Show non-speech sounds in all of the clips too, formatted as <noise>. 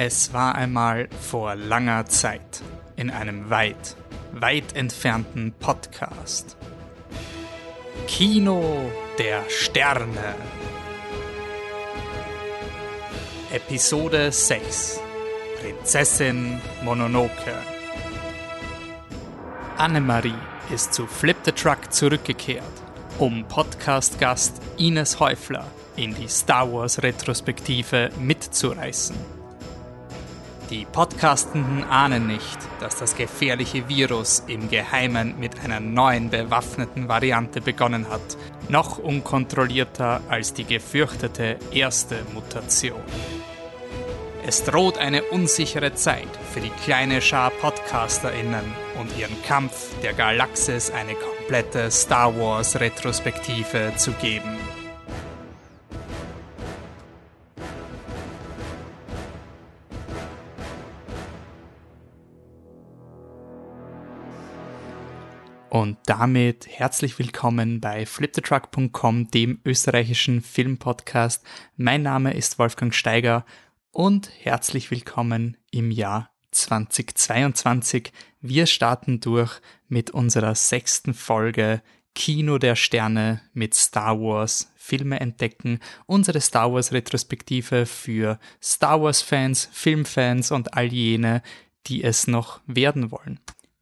Es war einmal vor langer Zeit in einem weit, weit entfernten Podcast. Kino der Sterne. Episode 6. Prinzessin Mononoke. Annemarie ist zu Flip the Truck zurückgekehrt, um Podcast-Gast Ines Häufler in die Star Wars Retrospektive mitzureißen. Die Podcastenden ahnen nicht, dass das gefährliche Virus im Geheimen mit einer neuen bewaffneten Variante begonnen hat, noch unkontrollierter als die gefürchtete erste Mutation. Es droht eine unsichere Zeit für die kleine Schar PodcasterInnen und ihren Kampf der Galaxis eine komplette Star Wars Retrospektive zu geben. Und damit herzlich willkommen bei fliptetruck.com, dem österreichischen Filmpodcast. Mein Name ist Wolfgang Steiger und herzlich willkommen im Jahr 2022. Wir starten durch mit unserer sechsten Folge Kino der Sterne mit Star Wars Filme entdecken, unsere Star Wars Retrospektive für Star Wars Fans, Filmfans und all jene, die es noch werden wollen.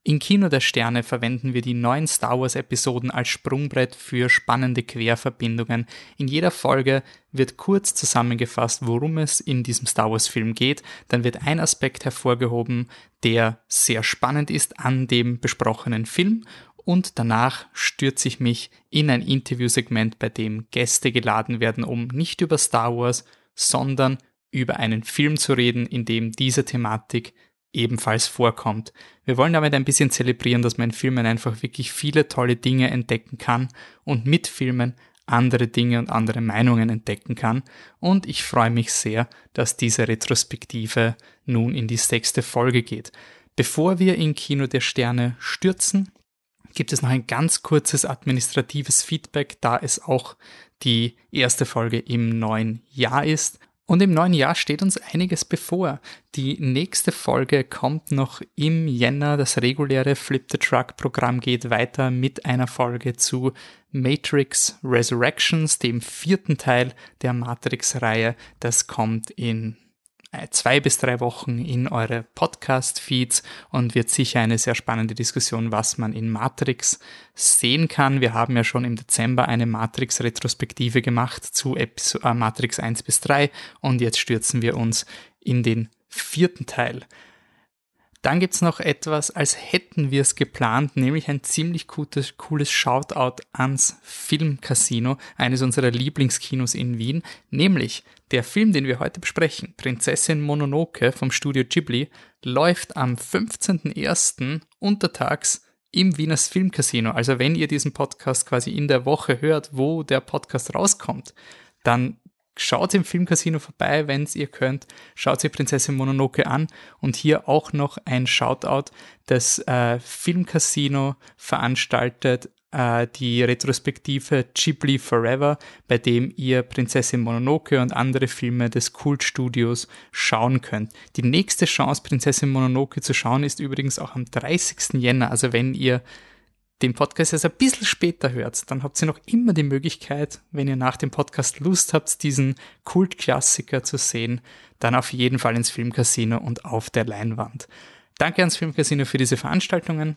In Kino der Sterne verwenden wir die neuen Star Wars Episoden als Sprungbrett für spannende Querverbindungen. In jeder Folge wird kurz zusammengefasst, worum es in diesem Star Wars Film geht. Dann wird ein Aspekt hervorgehoben, der sehr spannend ist an dem besprochenen Film. Und danach stürze ich mich in ein Interviewsegment, bei dem Gäste geladen werden, um nicht über Star Wars, sondern über einen Film zu reden, in dem diese Thematik ebenfalls vorkommt. Wir wollen damit ein bisschen zelebrieren, dass man in Filmen einfach wirklich viele tolle Dinge entdecken kann und mit Filmen andere Dinge und andere Meinungen entdecken kann. Und ich freue mich sehr, dass diese Retrospektive nun in die sechste Folge geht. Bevor wir in Kino der Sterne stürzen, gibt es noch ein ganz kurzes administratives Feedback, da es auch die erste Folge im neuen Jahr ist. Und im neuen Jahr steht uns einiges bevor. Die nächste Folge kommt noch im Jänner. Das reguläre Flip the Truck Programm geht weiter mit einer Folge zu Matrix Resurrections, dem vierten Teil der Matrix-Reihe. Das kommt in zwei bis drei Wochen in eure Podcast-Feeds und wird sicher eine sehr spannende Diskussion, was man in Matrix sehen kann. Wir haben ja schon im Dezember eine Matrix-Retrospektive gemacht zu äh, Matrix 1 bis 3 und jetzt stürzen wir uns in den vierten Teil. Dann gibt's noch etwas, als hätten wir es geplant, nämlich ein ziemlich cooles, cooles Shoutout ans Filmcasino, eines unserer Lieblingskinos in Wien, nämlich der Film, den wir heute besprechen, Prinzessin Mononoke vom Studio Ghibli, läuft am 15.01. untertags im Wieners Filmcasino. Also wenn ihr diesen Podcast quasi in der Woche hört, wo der Podcast rauskommt, dann Schaut im Filmcasino vorbei, wenn ihr könnt. Schaut ihr Prinzessin Mononoke an. Und hier auch noch ein Shoutout. Das äh, Filmcasino veranstaltet äh, die Retrospektive Ghibli Forever, bei dem ihr Prinzessin Mononoke und andere Filme des Kultstudios schauen könnt. Die nächste Chance, Prinzessin Mononoke zu schauen, ist übrigens auch am 30. Jänner. Also wenn ihr den Podcast erst ein bisschen später hört, dann habt ihr noch immer die Möglichkeit, wenn ihr nach dem Podcast Lust habt, diesen Kultklassiker zu sehen, dann auf jeden Fall ins Filmcasino und auf der Leinwand. Danke ans Filmcasino für diese Veranstaltungen.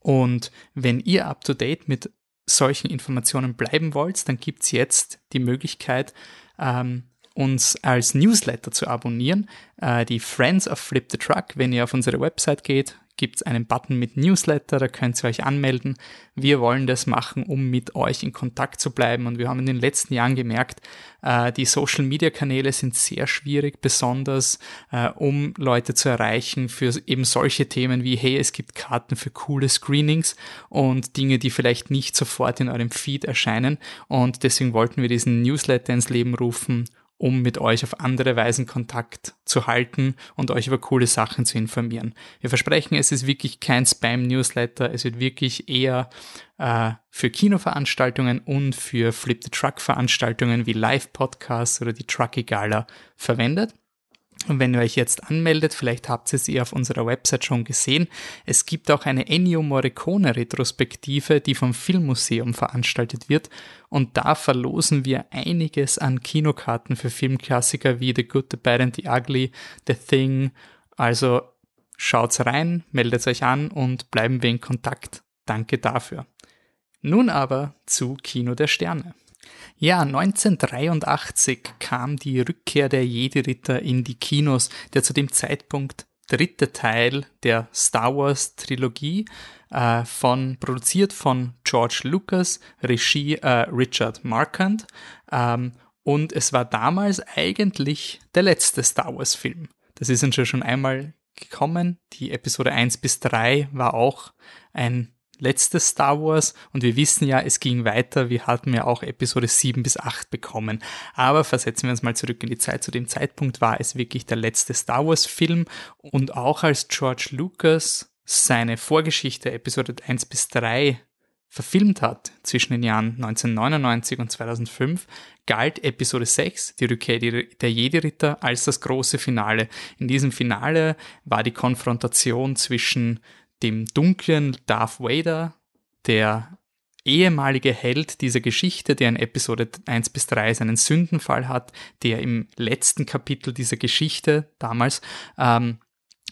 Und wenn ihr up to date mit solchen Informationen bleiben wollt, dann gibt's jetzt die Möglichkeit, ähm, uns als Newsletter zu abonnieren. Äh, die Friends of Flip the Truck, wenn ihr auf unsere Website geht, gibt es einen Button mit Newsletter, da könnt ihr euch anmelden. Wir wollen das machen, um mit euch in Kontakt zu bleiben. Und wir haben in den letzten Jahren gemerkt, äh, die Social-Media-Kanäle sind sehr schwierig, besonders äh, um Leute zu erreichen für eben solche Themen wie, hey, es gibt Karten für coole Screenings und Dinge, die vielleicht nicht sofort in eurem Feed erscheinen. Und deswegen wollten wir diesen Newsletter ins Leben rufen um mit euch auf andere Weisen Kontakt zu halten und euch über coole Sachen zu informieren. Wir versprechen, es ist wirklich kein Spam-Newsletter, es wird wirklich eher äh, für Kinoveranstaltungen und für Flip the Truck-Veranstaltungen wie Live-Podcasts oder die Trucky Gala verwendet. Und wenn ihr euch jetzt anmeldet, vielleicht habt ihr eh auf unserer Website schon gesehen, es gibt auch eine Ennio Morricone Retrospektive, die vom Filmmuseum veranstaltet wird. Und da verlosen wir einiges an Kinokarten für Filmklassiker wie The Good, The Bad and The Ugly, The Thing. Also schaut's rein, meldet euch an und bleiben wir in Kontakt. Danke dafür. Nun aber zu Kino der Sterne. Ja, 1983 kam die Rückkehr der Jedi-Ritter in die Kinos, der zu dem Zeitpunkt dritte Teil der Star Wars Trilogie, äh, von, produziert von George Lucas, Regie äh, Richard Marquand. Ähm, und es war damals eigentlich der letzte Star Wars Film. Das ist uns schon einmal gekommen. Die Episode 1 bis 3 war auch ein letztes Star Wars und wir wissen ja, es ging weiter. Wir hatten ja auch Episode 7 bis 8 bekommen. Aber versetzen wir uns mal zurück in die Zeit. Zu dem Zeitpunkt war es wirklich der letzte Star Wars Film und auch als George Lucas seine Vorgeschichte Episode 1 bis 3 verfilmt hat zwischen den Jahren 1999 und 2005, galt Episode 6, die Rückkehr der Jedi-Ritter, als das große Finale. In diesem Finale war die Konfrontation zwischen dem dunklen Darth Vader, der ehemalige Held dieser Geschichte, der in Episode 1 bis 3 seinen Sündenfall hat, der im letzten Kapitel dieser Geschichte damals ähm,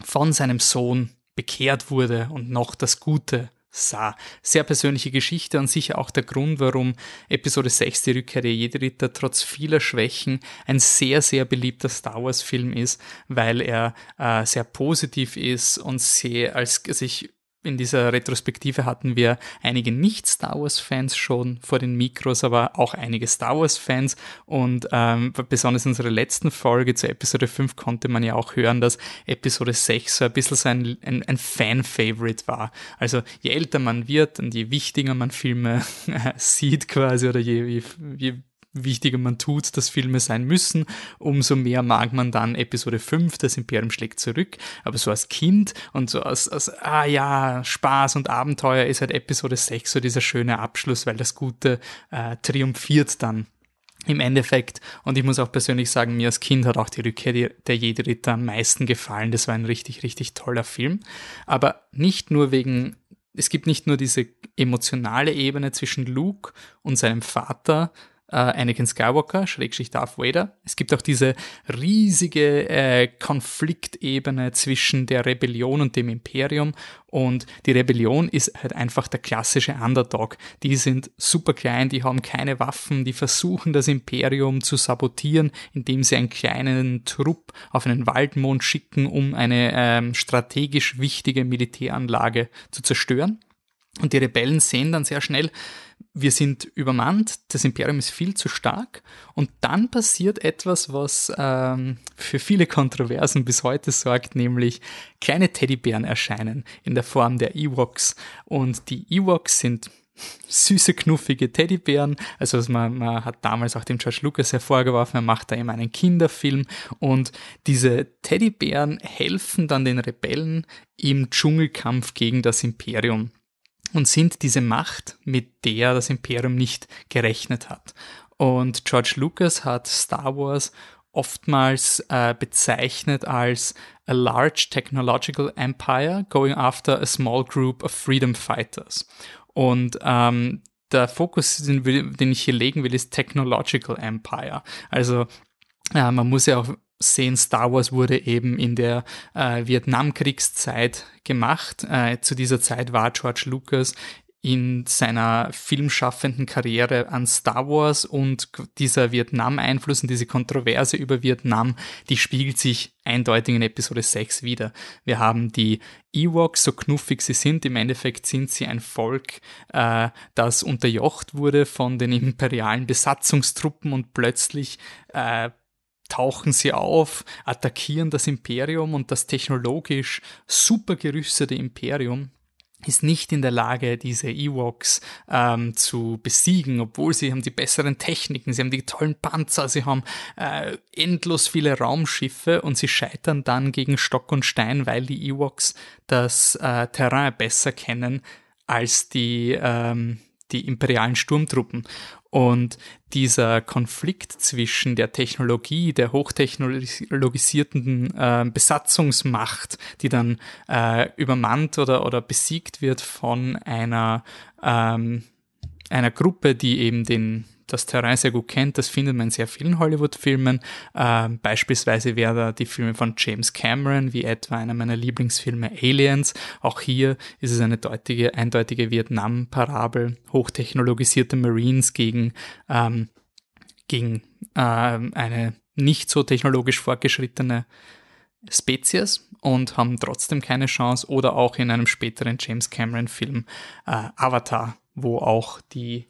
von seinem Sohn bekehrt wurde und noch das Gute sah. Sehr persönliche Geschichte und sicher auch der Grund, warum Episode 6, die Rückkehr der Jedi-Ritter, trotz vieler Schwächen ein sehr, sehr beliebter Star Wars-Film ist, weil er äh, sehr positiv ist und sehr als sich in dieser Retrospektive hatten wir einige Nicht-Star Wars-Fans schon vor den Mikros, aber auch einige Star Wars-Fans. Und ähm, besonders in unserer letzten Folge zur Episode 5 konnte man ja auch hören, dass Episode 6 so ein bisschen so ein, ein, ein Fan-Favorite war. Also je älter man wird und je wichtiger man Filme <laughs> sieht quasi oder je, je, je wichtiger man tut, dass Filme sein müssen, umso mehr mag man dann Episode 5, das Imperium schlägt zurück. Aber so als Kind und so als, als ah ja, Spaß und Abenteuer ist halt Episode 6 so dieser schöne Abschluss, weil das Gute äh, triumphiert dann im Endeffekt. Und ich muss auch persönlich sagen, mir als Kind hat auch die Rückkehr der Jedi-Ritter am meisten gefallen. Das war ein richtig, richtig toller Film. Aber nicht nur wegen es gibt nicht nur diese emotionale Ebene zwischen Luke und seinem Vater, äh, Anakin Skywalker, Schrägstrich Darth Vader. Es gibt auch diese riesige äh, Konfliktebene zwischen der Rebellion und dem Imperium und die Rebellion ist halt einfach der klassische Underdog. Die sind super klein, die haben keine Waffen, die versuchen das Imperium zu sabotieren, indem sie einen kleinen Trupp auf einen Waldmond schicken, um eine ähm, strategisch wichtige Militäranlage zu zerstören. Und die Rebellen sehen dann sehr schnell, wir sind übermannt, das Imperium ist viel zu stark. Und dann passiert etwas, was ähm, für viele Kontroversen bis heute sorgt, nämlich kleine Teddybären erscheinen in der Form der Ewoks. Und die Ewoks sind süße, knuffige Teddybären. Also man, man hat damals auch dem George Lucas hervorgeworfen, er macht da immer einen Kinderfilm. Und diese Teddybären helfen dann den Rebellen im Dschungelkampf gegen das Imperium und sind diese Macht, mit der das Imperium nicht gerechnet hat. Und George Lucas hat Star Wars oftmals äh, bezeichnet als a large technological empire going after a small group of freedom fighters. Und ähm, der Fokus, den, den ich hier legen will, ist Technological Empire. Also äh, man muss ja auch sehen, Star Wars wurde eben in der äh, Vietnamkriegszeit gemacht. Äh, zu dieser Zeit war George Lucas in seiner filmschaffenden Karriere an Star Wars und dieser Vietnam-Einfluss und diese Kontroverse über Vietnam, die spiegelt sich eindeutig in Episode 6 wieder. Wir haben die Ewoks, so knuffig sie sind, im Endeffekt sind sie ein Volk, äh, das unterjocht wurde von den imperialen Besatzungstruppen und plötzlich äh, tauchen sie auf, attackieren das Imperium und das technologisch super gerüstete Imperium ist nicht in der Lage, diese Ewoks ähm, zu besiegen, obwohl sie haben die besseren Techniken, sie haben die tollen Panzer, sie haben äh, endlos viele Raumschiffe und sie scheitern dann gegen Stock und Stein, weil die Ewoks das äh, Terrain besser kennen als die, ähm, die imperialen Sturmtruppen. Und dieser Konflikt zwischen der Technologie, der hochtechnologisierten äh, Besatzungsmacht, die dann äh, übermannt oder, oder besiegt wird von einer, ähm, einer Gruppe, die eben den das Terrain sehr gut kennt, das findet man in sehr vielen Hollywood-Filmen. Äh, beispielsweise wäre da die Filme von James Cameron, wie etwa einer meiner Lieblingsfilme Aliens. Auch hier ist es eine deutliche, eindeutige Vietnam-Parabel, hochtechnologisierte Marines gegen, ähm, gegen äh, eine nicht so technologisch fortgeschrittene Spezies und haben trotzdem keine Chance. Oder auch in einem späteren James Cameron-Film äh, Avatar, wo auch die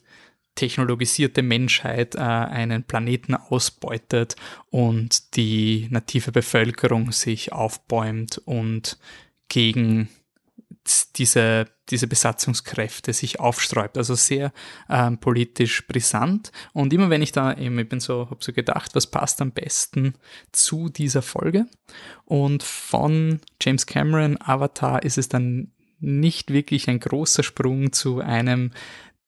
technologisierte Menschheit äh, einen Planeten ausbeutet und die native Bevölkerung sich aufbäumt und gegen diese, diese Besatzungskräfte sich aufsträubt. Also sehr ähm, politisch brisant. Und immer wenn ich da eben, ich bin so, habe so gedacht, was passt am besten zu dieser Folge? Und von James Cameron Avatar ist es dann nicht wirklich ein großer Sprung zu einem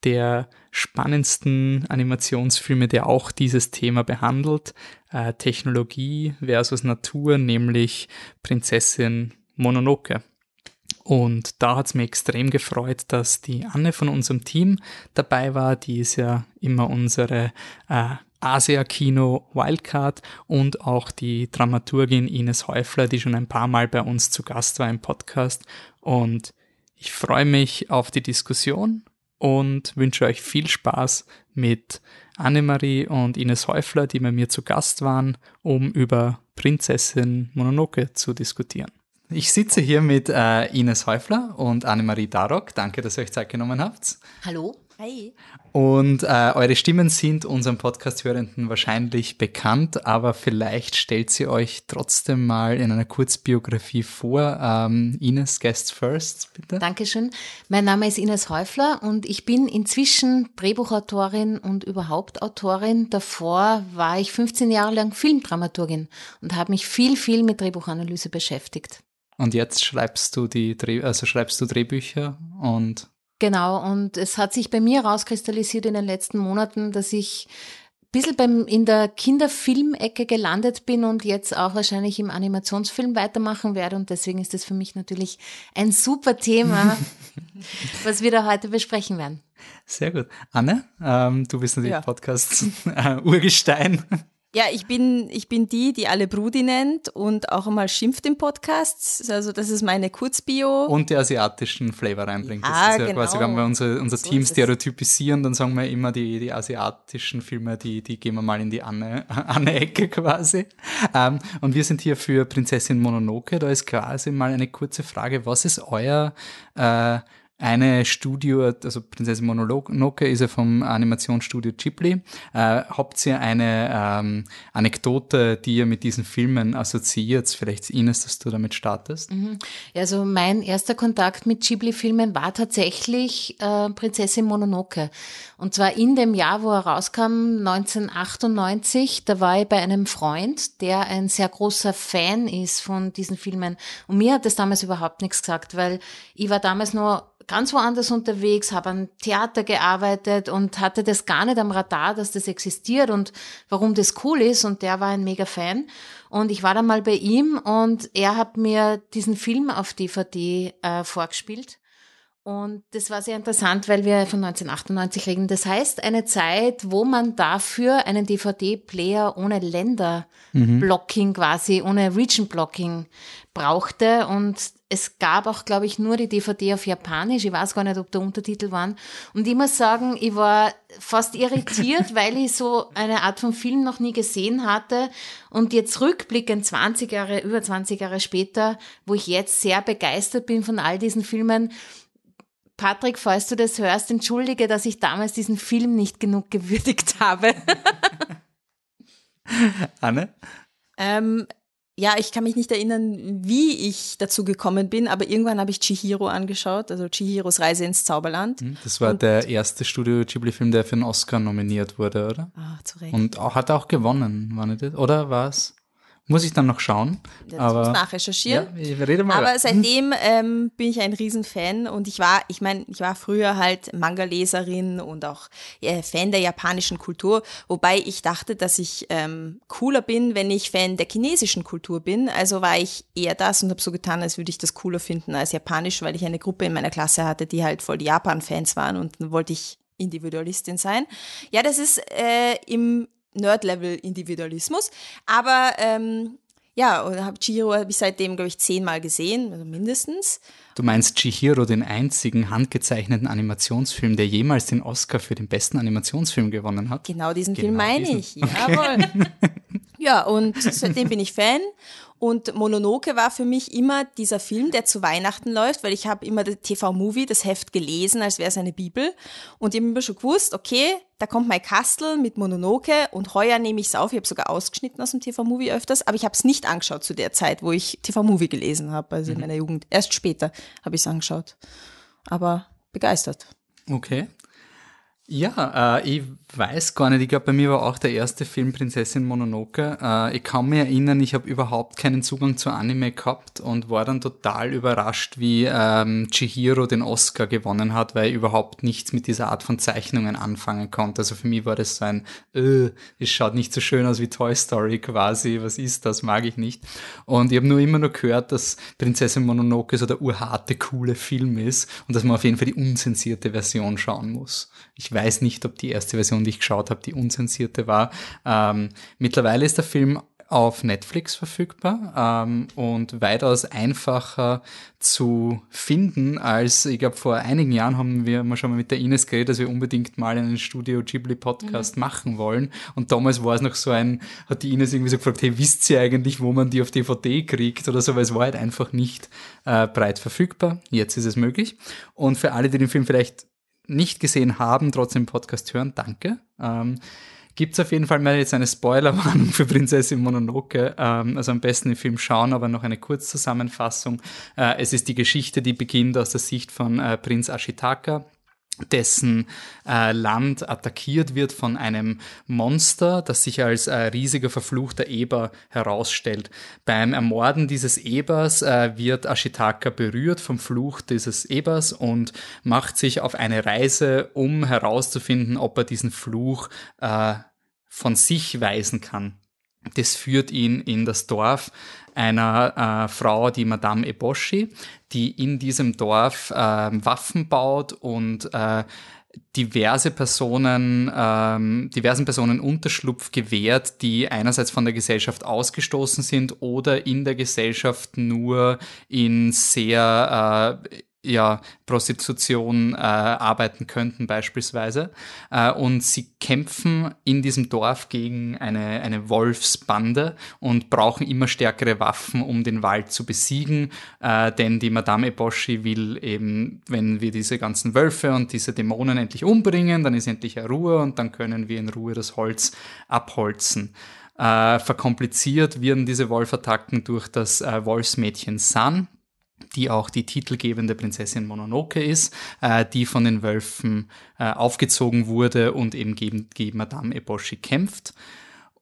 der spannendsten Animationsfilme, der auch dieses Thema behandelt, äh, Technologie versus Natur, nämlich Prinzessin Mononoke. Und da hat es mir extrem gefreut, dass die Anne von unserem Team dabei war. Die ist ja immer unsere äh, Asia-Kino Wildcard und auch die Dramaturgin Ines Häufler, die schon ein paar Mal bei uns zu Gast war im Podcast. Und ich freue mich auf die Diskussion und wünsche euch viel Spaß mit Annemarie und Ines Häufler, die bei mir zu Gast waren, um über Prinzessin Mononoke zu diskutieren. Ich sitze hier mit äh, Ines Häufler und Annemarie Darok. Danke, dass ihr euch Zeit genommen habt. Hallo. Hi. Und äh, eure Stimmen sind unseren Podcast-Hörenden wahrscheinlich bekannt, aber vielleicht stellt sie euch trotzdem mal in einer Kurzbiografie vor. Ähm, Ines, Guests First, bitte. Dankeschön. Mein Name ist Ines Häufler und ich bin inzwischen Drehbuchautorin und überhaupt Autorin. Davor war ich 15 Jahre lang Filmdramaturgin und habe mich viel, viel mit Drehbuchanalyse beschäftigt. Und jetzt schreibst du die Dreh also schreibst du Drehbücher und Genau, und es hat sich bei mir rauskristallisiert in den letzten Monaten, dass ich ein bisschen beim, in der Kinderfilmecke gelandet bin und jetzt auch wahrscheinlich im Animationsfilm weitermachen werde. Und deswegen ist das für mich natürlich ein super Thema, <laughs> was wir da heute besprechen werden. Sehr gut. Anne, ähm, du bist natürlich ja. Podcast-Urgestein. <laughs> Ja, ich bin, ich bin die, die alle Brudi nennt und auch einmal schimpft im Podcast. Also das ist meine Kurzbio. Und die asiatischen Flavor reinbringt. Ja, das ist ja genau. quasi, wenn wir unser, unser so Team stereotypisieren, dann sagen wir immer, die, die asiatischen Filme, die, die gehen wir mal in die Anne-Ecke <laughs> quasi. Ähm, und wir sind hier für Prinzessin Mononoke. Da ist quasi mal eine kurze Frage. Was ist euer äh, eine Studio, also Prinzessin Mononoke ist ja vom Animationsstudio Ghibli. Äh, habt ihr eine ähm, Anekdote, die ihr mit diesen Filmen assoziiert? Vielleicht Ines, dass du damit startest? Mhm. Also mein erster Kontakt mit Ghibli-Filmen war tatsächlich äh, Prinzessin Mononoke. Und zwar in dem Jahr, wo er rauskam, 1998. Da war ich bei einem Freund, der ein sehr großer Fan ist von diesen Filmen. Und mir hat das damals überhaupt nichts gesagt, weil ich war damals nur ganz woanders unterwegs, habe an Theater gearbeitet und hatte das gar nicht am Radar, dass das existiert und warum das cool ist. Und der war ein mega Fan. Und ich war dann mal bei ihm und er hat mir diesen Film auf DVD äh, vorgespielt. Und das war sehr interessant, weil wir von 1998 reden. Das heißt, eine Zeit, wo man dafür einen DVD-Player ohne Länderblocking mhm. quasi, ohne Region-Blocking brauchte. Und es gab auch, glaube ich, nur die DVD auf Japanisch. Ich weiß gar nicht, ob da Untertitel waren. Und ich muss sagen, ich war fast irritiert, <laughs> weil ich so eine Art von Film noch nie gesehen hatte. Und jetzt rückblickend 20 Jahre, über 20 Jahre später, wo ich jetzt sehr begeistert bin von all diesen Filmen, Patrick, falls du das hörst, entschuldige, dass ich damals diesen Film nicht genug gewürdigt habe. <laughs> Anne? Ähm, ja, ich kann mich nicht erinnern, wie ich dazu gekommen bin, aber irgendwann habe ich Chihiro angeschaut, also Chihiros Reise ins Zauberland. Hm, das war und der erste Studio Ghibli-Film, der für einen Oscar nominiert wurde, oder? Ah, zu Recht. Und auch, hat auch gewonnen, war nicht das? Oder war es? Muss ich dann noch schauen. Das aber, muss nachrecherchieren. Ja, ich rede mal aber seitdem ähm, bin ich ein Riesenfan und ich war, ich meine, ich war früher halt Manga-Leserin und auch äh, Fan der japanischen Kultur, wobei ich dachte, dass ich ähm, cooler bin, wenn ich Fan der chinesischen Kultur bin. Also war ich eher das und habe so getan, als würde ich das cooler finden als japanisch, weil ich eine Gruppe in meiner Klasse hatte, die halt voll die Japan-Fans waren und dann wollte ich Individualistin sein. Ja, das ist äh, im Nerd-Level-Individualismus. Aber ähm, ja, und hab Chihiro habe ich seitdem, glaube ich, zehnmal gesehen, also mindestens. Du meinst Chihiro, den einzigen handgezeichneten Animationsfilm, der jemals den Oscar für den besten Animationsfilm gewonnen hat? Genau diesen Genau Film meine diesen. ich. Jawohl. ja, und seitdem bin ich Fan. Und Mononoke war für mich immer dieser Film, der zu Weihnachten läuft, weil ich habe immer das TV-Movie, das Heft gelesen, als wäre es eine Bibel. Und ich habe immer schon gewusst, okay, da kommt mein Kastel mit Mononoke und heuer nehme ich es auf. Ich habe sogar ausgeschnitten aus dem TV-Movie öfters, aber ich habe es nicht angeschaut zu der Zeit, wo ich TV-Movie gelesen habe, also in meiner Jugend. Erst später habe ich es angeschaut. Aber begeistert. Okay. Ja, äh, ich weiß gar nicht. Ich glaube, bei mir war auch der erste Film Prinzessin Mononoke. Äh, ich kann mich erinnern, ich habe überhaupt keinen Zugang zu Anime gehabt und war dann total überrascht, wie ähm, Chihiro den Oscar gewonnen hat, weil ich überhaupt nichts mit dieser Art von Zeichnungen anfangen konnte. Also für mich war das so ein, äh, es schaut nicht so schön aus wie Toy Story quasi. Was ist das? Mag ich nicht. Und ich habe nur immer nur gehört, dass Prinzessin Mononoke so der urharte, coole Film ist und dass man auf jeden Fall die unzensierte Version schauen muss. Ich weiß nicht, ob die erste Version, die ich geschaut habe, die unzensierte war. Ähm, mittlerweile ist der Film auf Netflix verfügbar ähm, und weitaus einfacher zu finden als, ich glaube, vor einigen Jahren haben wir mal schon mal mit der Ines geredet, dass wir unbedingt mal einen Studio Ghibli Podcast machen wollen. Und damals war es noch so ein, hat die Ines irgendwie so gefragt, hey, wisst ihr eigentlich, wo man die auf DVD kriegt oder so, weil es war halt einfach nicht äh, breit verfügbar. Jetzt ist es möglich. Und für alle, die den Film vielleicht nicht gesehen haben, trotzdem Podcast hören, danke. Ähm, Gibt es auf jeden Fall mal jetzt eine Spoilerwarnung <laughs> für Prinzessin Mononoke. Ähm, also am besten den Film schauen, aber noch eine Kurzzusammenfassung. Äh, es ist die Geschichte, die beginnt aus der Sicht von äh, Prinz Ashitaka dessen äh, Land attackiert wird von einem Monster, das sich als äh, riesiger verfluchter Eber herausstellt. Beim Ermorden dieses Ebers äh, wird Ashitaka berührt vom Fluch dieses Ebers und macht sich auf eine Reise, um herauszufinden, ob er diesen Fluch äh, von sich weisen kann. Das führt ihn in das Dorf einer äh, Frau, die Madame Eboshi, die in diesem Dorf äh, Waffen baut und äh, diverse Personen, ähm, diversen Personen Unterschlupf gewährt, die einerseits von der Gesellschaft ausgestoßen sind oder in der Gesellschaft nur in sehr äh, ja, Prostitution äh, arbeiten könnten beispielsweise. Äh, und sie kämpfen in diesem Dorf gegen eine, eine Wolfsbande und brauchen immer stärkere Waffen, um den Wald zu besiegen. Äh, denn die Madame Eboshi will eben, wenn wir diese ganzen Wölfe und diese Dämonen endlich umbringen, dann ist endlich Ruhe und dann können wir in Ruhe das Holz abholzen. Äh, verkompliziert werden diese Wolfattacken durch das äh, Wolfsmädchen San, die auch die titelgebende Prinzessin Mononoke ist, äh, die von den Wölfen äh, aufgezogen wurde und eben gegen, gegen Madame Eboshi kämpft.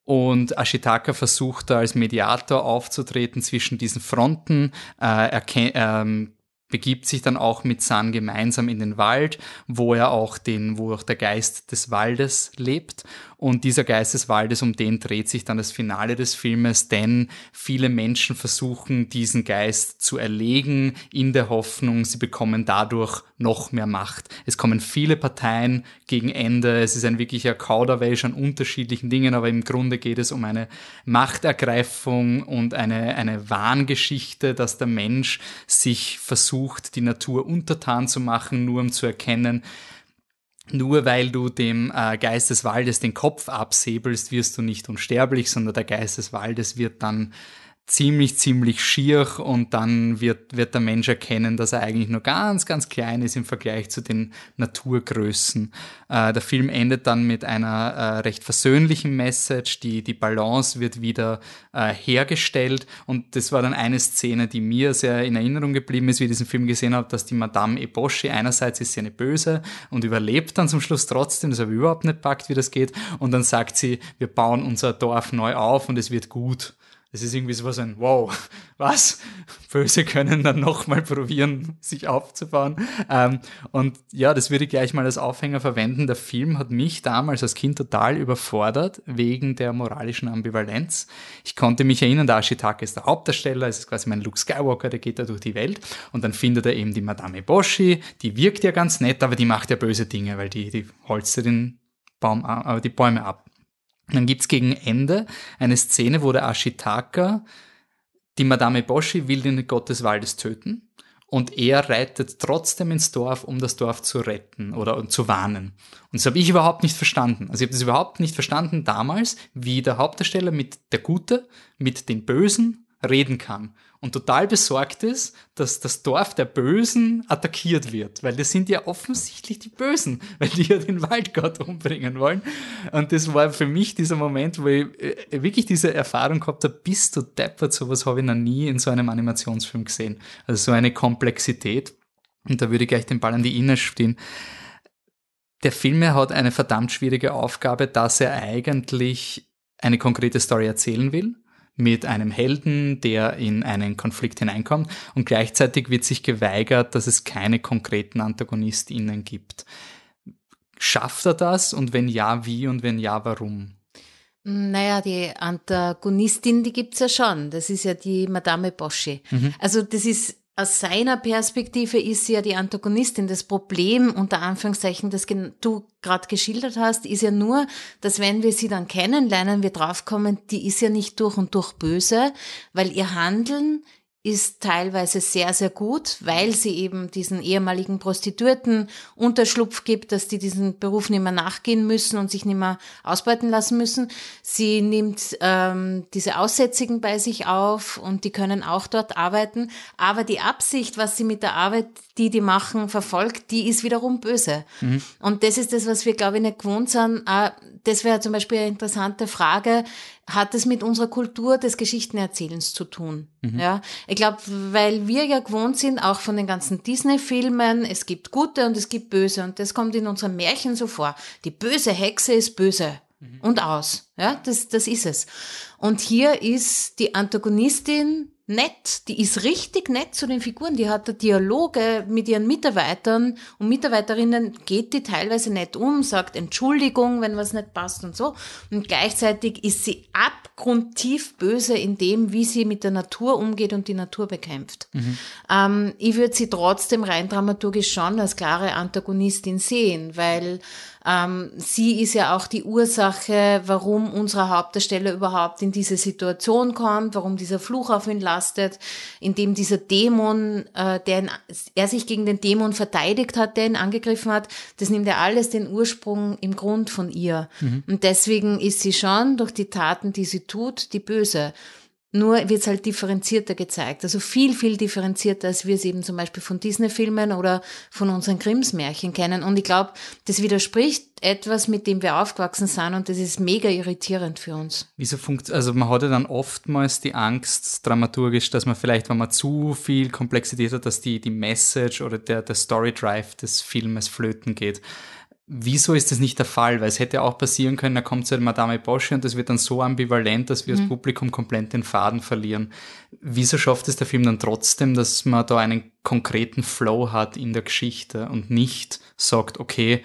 Und Ashitaka versucht da als Mediator aufzutreten zwischen diesen Fronten, äh, ähm, begibt sich dann auch mit San gemeinsam in den Wald, wo er auch den, wo auch der Geist des Waldes lebt. Und dieser Geist des Waldes, um den dreht sich dann das Finale des Filmes, denn viele Menschen versuchen, diesen Geist zu erlegen, in der Hoffnung, sie bekommen dadurch noch mehr Macht. Es kommen viele Parteien gegen Ende. Es ist ein wirklicher Kauderwelsch an unterschiedlichen Dingen, aber im Grunde geht es um eine Machtergreifung und eine, eine Wahngeschichte, dass der Mensch sich versucht, die Natur untertan zu machen, nur um zu erkennen, nur weil du dem äh, Geist des Waldes den Kopf absäbelst, wirst du nicht unsterblich, sondern der Geist des Waldes wird dann ziemlich, ziemlich schier und dann wird, wird der Mensch erkennen, dass er eigentlich nur ganz, ganz klein ist im Vergleich zu den Naturgrößen. Äh, der Film endet dann mit einer äh, recht versöhnlichen Message, die, die Balance wird wieder äh, hergestellt und das war dann eine Szene, die mir sehr in Erinnerung geblieben ist, wie ich diesen Film gesehen habe, dass die Madame Eboshi einerseits ist sie eine Böse und überlebt dann zum Schluss trotzdem, das habe ich überhaupt nicht packt, wie das geht und dann sagt sie, wir bauen unser Dorf neu auf und es wird gut. Es ist irgendwie so ein Wow, <laughs> was? Böse können dann nochmal probieren, sich aufzubauen. Ähm, und ja, das würde ich gleich mal als Aufhänger verwenden. Der Film hat mich damals als Kind total überfordert wegen der moralischen Ambivalenz. Ich konnte mich erinnern, der Ashitaka ist der Hauptdarsteller, es ist quasi mein Luke Skywalker, der geht da durch die Welt und dann findet er eben die Madame Boshi, die wirkt ja ganz nett, aber die macht ja böse Dinge, weil die, die holzt ja den Baum, äh, die Bäume ab. Dann gibt's gegen Ende eine Szene, wo der Ashitaka die Madame Boshi will den Gott des Waldes töten und er reitet trotzdem ins Dorf, um das Dorf zu retten oder zu warnen. Und das habe ich überhaupt nicht verstanden. Also ich habe das überhaupt nicht verstanden damals, wie der Hauptdarsteller mit der Gute, mit den Bösen reden kann und total besorgt ist, dass das Dorf der Bösen attackiert wird, weil das sind ja offensichtlich die Bösen, <laughs> weil die ja den Waldgott umbringen wollen. Und das war für mich dieser Moment, wo ich äh, wirklich diese Erfahrung gehabt habe, bist du deppert, sowas habe ich noch nie in so einem Animationsfilm gesehen. Also so eine Komplexität. Und da würde ich gleich den Ball an die Ines stehen. Der Film hat eine verdammt schwierige Aufgabe, dass er eigentlich eine konkrete Story erzählen will mit einem Helden, der in einen Konflikt hineinkommt und gleichzeitig wird sich geweigert, dass es keine konkreten AntagonistInnen gibt. Schafft er das und wenn ja, wie und wenn ja, warum? Naja, die Antagonistin, die gibt's ja schon. Das ist ja die Madame Boschi. Mhm. Also das ist aus seiner Perspektive ist sie ja die Antagonistin. Das Problem, unter Anführungszeichen, das du gerade geschildert hast, ist ja nur, dass wenn wir sie dann kennenlernen, wir draufkommen, die ist ja nicht durch und durch böse, weil ihr Handeln ist teilweise sehr, sehr gut, weil sie eben diesen ehemaligen Prostituierten Unterschlupf gibt, dass die diesen Beruf nicht mehr nachgehen müssen und sich nicht mehr ausbeuten lassen müssen. Sie nimmt ähm, diese Aussätzigen bei sich auf und die können auch dort arbeiten. Aber die Absicht, was sie mit der Arbeit, die die machen, verfolgt, die ist wiederum böse. Mhm. Und das ist das, was wir, glaube ich, nicht gewohnt sind. Äh, das wäre zum Beispiel eine interessante Frage hat es mit unserer Kultur des Geschichtenerzählens zu tun. Mhm. Ja, ich glaube, weil wir ja gewohnt sind, auch von den ganzen Disney-Filmen, es gibt Gute und es gibt Böse und das kommt in unserem Märchen so vor. Die böse Hexe ist böse mhm. und aus. Ja, das, das ist es. Und hier ist die Antagonistin nett, die ist richtig nett zu den Figuren, die hat Dialoge mit ihren Mitarbeitern und Mitarbeiterinnen, geht die teilweise nett um, sagt Entschuldigung, wenn was nicht passt und so. Und gleichzeitig ist sie abgrundtief böse in dem, wie sie mit der Natur umgeht und die Natur bekämpft. Mhm. Ähm, ich würde sie trotzdem rein dramaturgisch schon als klare Antagonistin sehen, weil ähm, sie ist ja auch die Ursache, warum unsere Hauptdarsteller überhaupt in diese Situation kommt, warum dieser Fluch auf ihn lastet, indem dieser Dämon, äh, der ihn, er sich gegen den Dämon verteidigt hat, der ihn angegriffen hat, das nimmt ja alles den Ursprung im Grund von ihr. Mhm. Und deswegen ist sie schon durch die Taten, die sie tut, die Böse. Nur wird es halt differenzierter gezeigt. Also viel, viel differenzierter, als wir es eben zum Beispiel von Disney-Filmen oder von unseren Grimms-Märchen kennen. Und ich glaube, das widerspricht etwas, mit dem wir aufgewachsen sind und das ist mega irritierend für uns. Wieso funktioniert, also man hat ja dann oftmals die Angst dramaturgisch, dass man vielleicht, wenn man zu viel Komplexität hat, dass die, die Message oder der, der Story Drive des Filmes flöten geht. Wieso ist das nicht der Fall? Weil es hätte auch passieren können, da kommt so Madame Bosche und das wird dann so ambivalent, dass wir mhm. als Publikum komplett den Faden verlieren. Wieso schafft es der Film dann trotzdem, dass man da einen konkreten Flow hat in der Geschichte und nicht sagt, okay,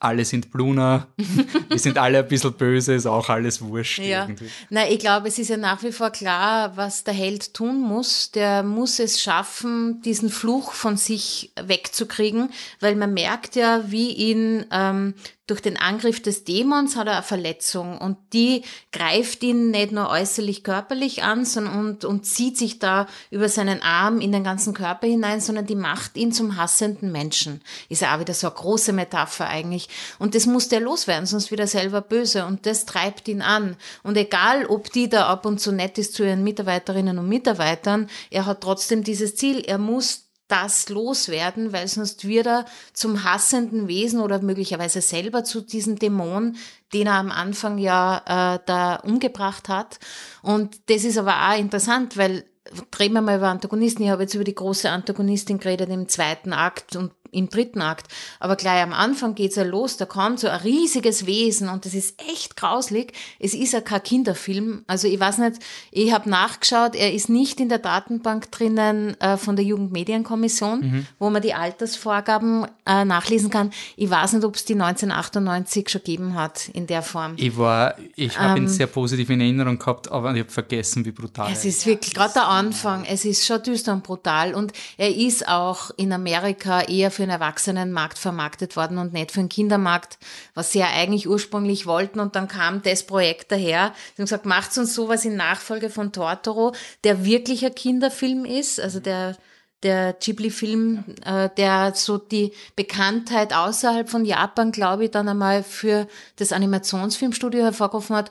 alle sind Bluna, <laughs> wir sind alle ein bisschen böse, ist auch alles wurscht. Ja. Irgendwie. Na, ich glaube, es ist ja nach wie vor klar, was der Held tun muss. Der muss es schaffen, diesen Fluch von sich wegzukriegen, weil man merkt ja, wie ihn ähm, durch den Angriff des Dämons hat er eine Verletzung und die greift ihn nicht nur äußerlich körperlich an, sondern und, und zieht sich da über seinen Arm in den ganzen Körper hinein, sondern die macht ihn zum hassenden Menschen. Ist ja auch wieder so eine große Metapher eigentlich. Und das muss der loswerden, sonst wird er selber böse und das treibt ihn an. Und egal, ob die da ab und zu nett ist zu ihren Mitarbeiterinnen und Mitarbeitern, er hat trotzdem dieses Ziel, er muss das loswerden, weil sonst wird er zum hassenden Wesen oder möglicherweise selber zu diesem Dämon, den er am Anfang ja äh, da umgebracht hat. Und das ist aber auch interessant, weil drehen wir mal über Antagonisten. Ich habe jetzt über die große Antagonistin geredet im zweiten Akt und im dritten Akt. Aber gleich am Anfang geht's ja los, da kommt so ein riesiges Wesen und das ist echt grauslig. Es ist ja kein Kinderfilm. Also ich weiß nicht, ich habe nachgeschaut, er ist nicht in der Datenbank drinnen äh, von der Jugendmedienkommission, mhm. wo man die Altersvorgaben äh, nachlesen kann. Ich weiß nicht, ob es die 1998 schon gegeben hat in der Form. Ich war, ich habe ähm, ihn sehr positiv in Erinnerung gehabt, aber ich habe vergessen, wie brutal es ist. wirklich, gerade der Anfang, es ist schon düster und brutal und er ist auch in Amerika eher für für den Erwachsenenmarkt vermarktet worden und nicht für den Kindermarkt, was sie ja eigentlich ursprünglich wollten. Und dann kam das Projekt daher. Sie haben gesagt, macht uns sowas in Nachfolge von Tortoro, der wirklich ein Kinderfilm ist, also der der Ghibli-Film, äh, der so die Bekanntheit außerhalb von Japan, glaube ich, dann einmal für das Animationsfilmstudio hervorgerufen hat.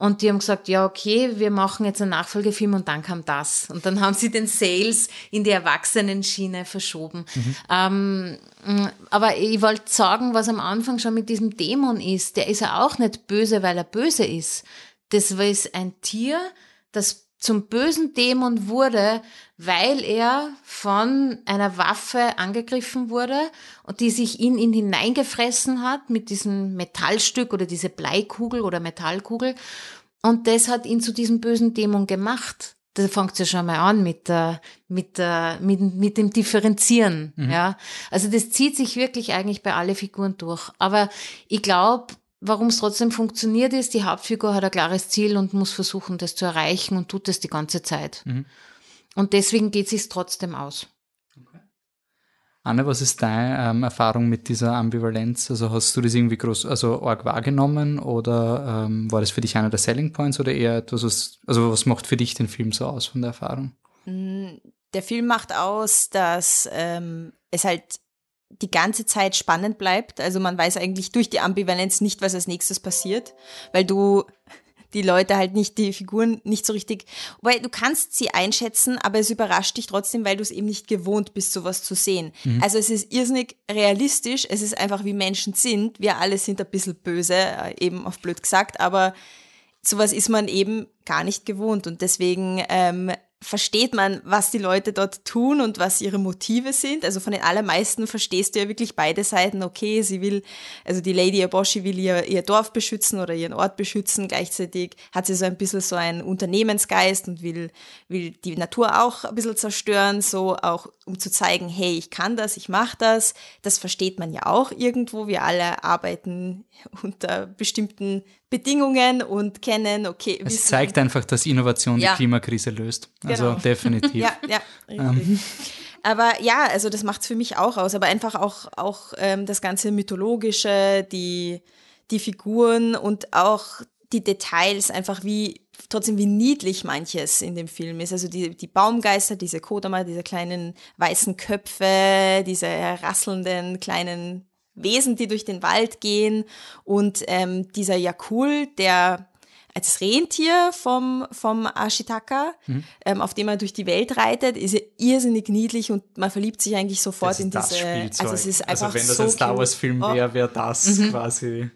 Und die haben gesagt, ja, okay, wir machen jetzt einen Nachfolgefilm und dann kam das. Und dann haben sie den Sales in die Erwachsenenschiene verschoben. Mhm. Ähm, aber ich wollte sagen, was am Anfang schon mit diesem Dämon ist, der ist ja auch nicht böse, weil er böse ist. Das ist ein Tier, das zum bösen Dämon wurde, weil er von einer Waffe angegriffen wurde und die sich in ihn hineingefressen hat mit diesem Metallstück oder diese Bleikugel oder Metallkugel. Und das hat ihn zu diesem bösen Dämon gemacht. Da fängt ja schon mal an mit, der, mit, der, mit, mit dem Differenzieren. Mhm. Ja, also das zieht sich wirklich eigentlich bei alle Figuren durch. Aber ich glaube, warum es trotzdem funktioniert ist, die Hauptfigur hat ein klares Ziel und muss versuchen, das zu erreichen und tut das die ganze Zeit. Mhm. Und deswegen geht es sich trotzdem aus. Anne, was ist deine ähm, Erfahrung mit dieser Ambivalenz? Also hast du das irgendwie groß, also arg wahrgenommen oder ähm, war das für dich einer der Selling Points oder eher etwas, was, also was macht für dich den Film so aus von der Erfahrung? Mm, der Film macht aus, dass ähm, es halt die ganze Zeit spannend bleibt. Also man weiß eigentlich durch die Ambivalenz nicht, was als nächstes passiert, weil du die Leute halt nicht, die Figuren nicht so richtig, weil du kannst sie einschätzen, aber es überrascht dich trotzdem, weil du es eben nicht gewohnt bist, sowas zu sehen. Mhm. Also es ist irrsinnig realistisch, es ist einfach wie Menschen sind. Wir alle sind ein bisschen böse, äh, eben auf blöd gesagt, aber sowas ist man eben gar nicht gewohnt und deswegen ähm, versteht man, was die Leute dort tun und was ihre Motive sind. Also von den allermeisten verstehst du ja wirklich beide Seiten. Okay, sie will, also die Lady Aboshi will ihr, ihr Dorf beschützen oder ihren Ort beschützen. Gleichzeitig hat sie so ein bisschen so einen Unternehmensgeist und will, will die Natur auch ein bisschen zerstören, so auch um zu zeigen, hey, ich kann das, ich mache das. Das versteht man ja auch irgendwo. Wir alle arbeiten <laughs> unter bestimmten Bedingungen und kennen, okay. Es zeigt einfach, dass Innovation ja. die Klimakrise löst. Also genau. <laughs> definitiv. ja, ja, ähm. Aber ja, also das macht es für mich auch aus. Aber einfach auch, auch ähm, das ganze Mythologische, die, die Figuren und auch die Details, einfach wie trotzdem wie niedlich manches in dem Film ist. Also die, die Baumgeister, diese Kodama, diese kleinen weißen Köpfe, diese rasselnden kleinen Wesen, die durch den Wald gehen und ähm, dieser Yakul, der als Rentier vom, vom Ashitaka, mhm. ähm, auf dem er durch die Welt reitet, ist er irrsinnig niedlich und man verliebt sich eigentlich sofort in diese. Also es ist einfach also wenn das so ein Star Wars Film wäre, oh. wäre das mhm. quasi.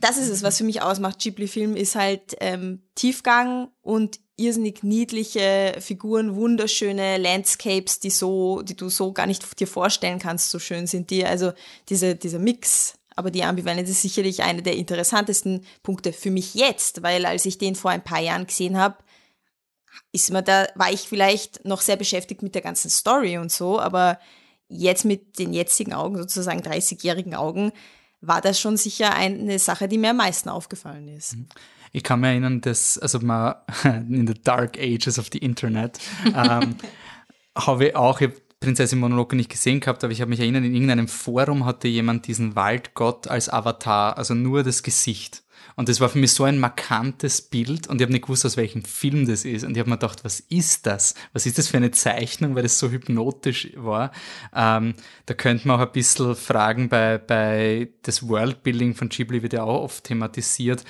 das ist es, was für mich ausmacht. Ghibli-Film ist halt ähm, Tiefgang und irrsinnig niedliche Figuren, wunderschöne Landscapes, die so, die du so gar nicht dir vorstellen kannst, so schön sind die. Also diese, dieser Mix. Aber die Ambivalenz ist sicherlich einer der interessantesten Punkte für mich jetzt, weil als ich den vor ein paar Jahren gesehen habe, ist mir da, war ich vielleicht noch sehr beschäftigt mit der ganzen Story und so, aber jetzt mit den jetzigen Augen, sozusagen 30-jährigen Augen, war das schon sicher eine Sache, die mir am meisten aufgefallen ist. Mhm. Ich kann mich erinnern, dass, also mal <laughs> in the dark ages of the Internet, ähm, <laughs> habe ich auch, ich habe Prinzessin Mononoke nicht gesehen gehabt, aber ich habe mich erinnert, in irgendeinem Forum hatte jemand diesen Waldgott als Avatar, also nur das Gesicht. Und das war für mich so ein markantes Bild und ich habe nicht gewusst, aus welchem Film das ist. Und ich habe mir gedacht, was ist das? Was ist das für eine Zeichnung, weil das so hypnotisch war? Ähm, da könnte man auch ein bisschen fragen, bei, bei das Worldbuilding von Ghibli wird ja auch oft thematisiert.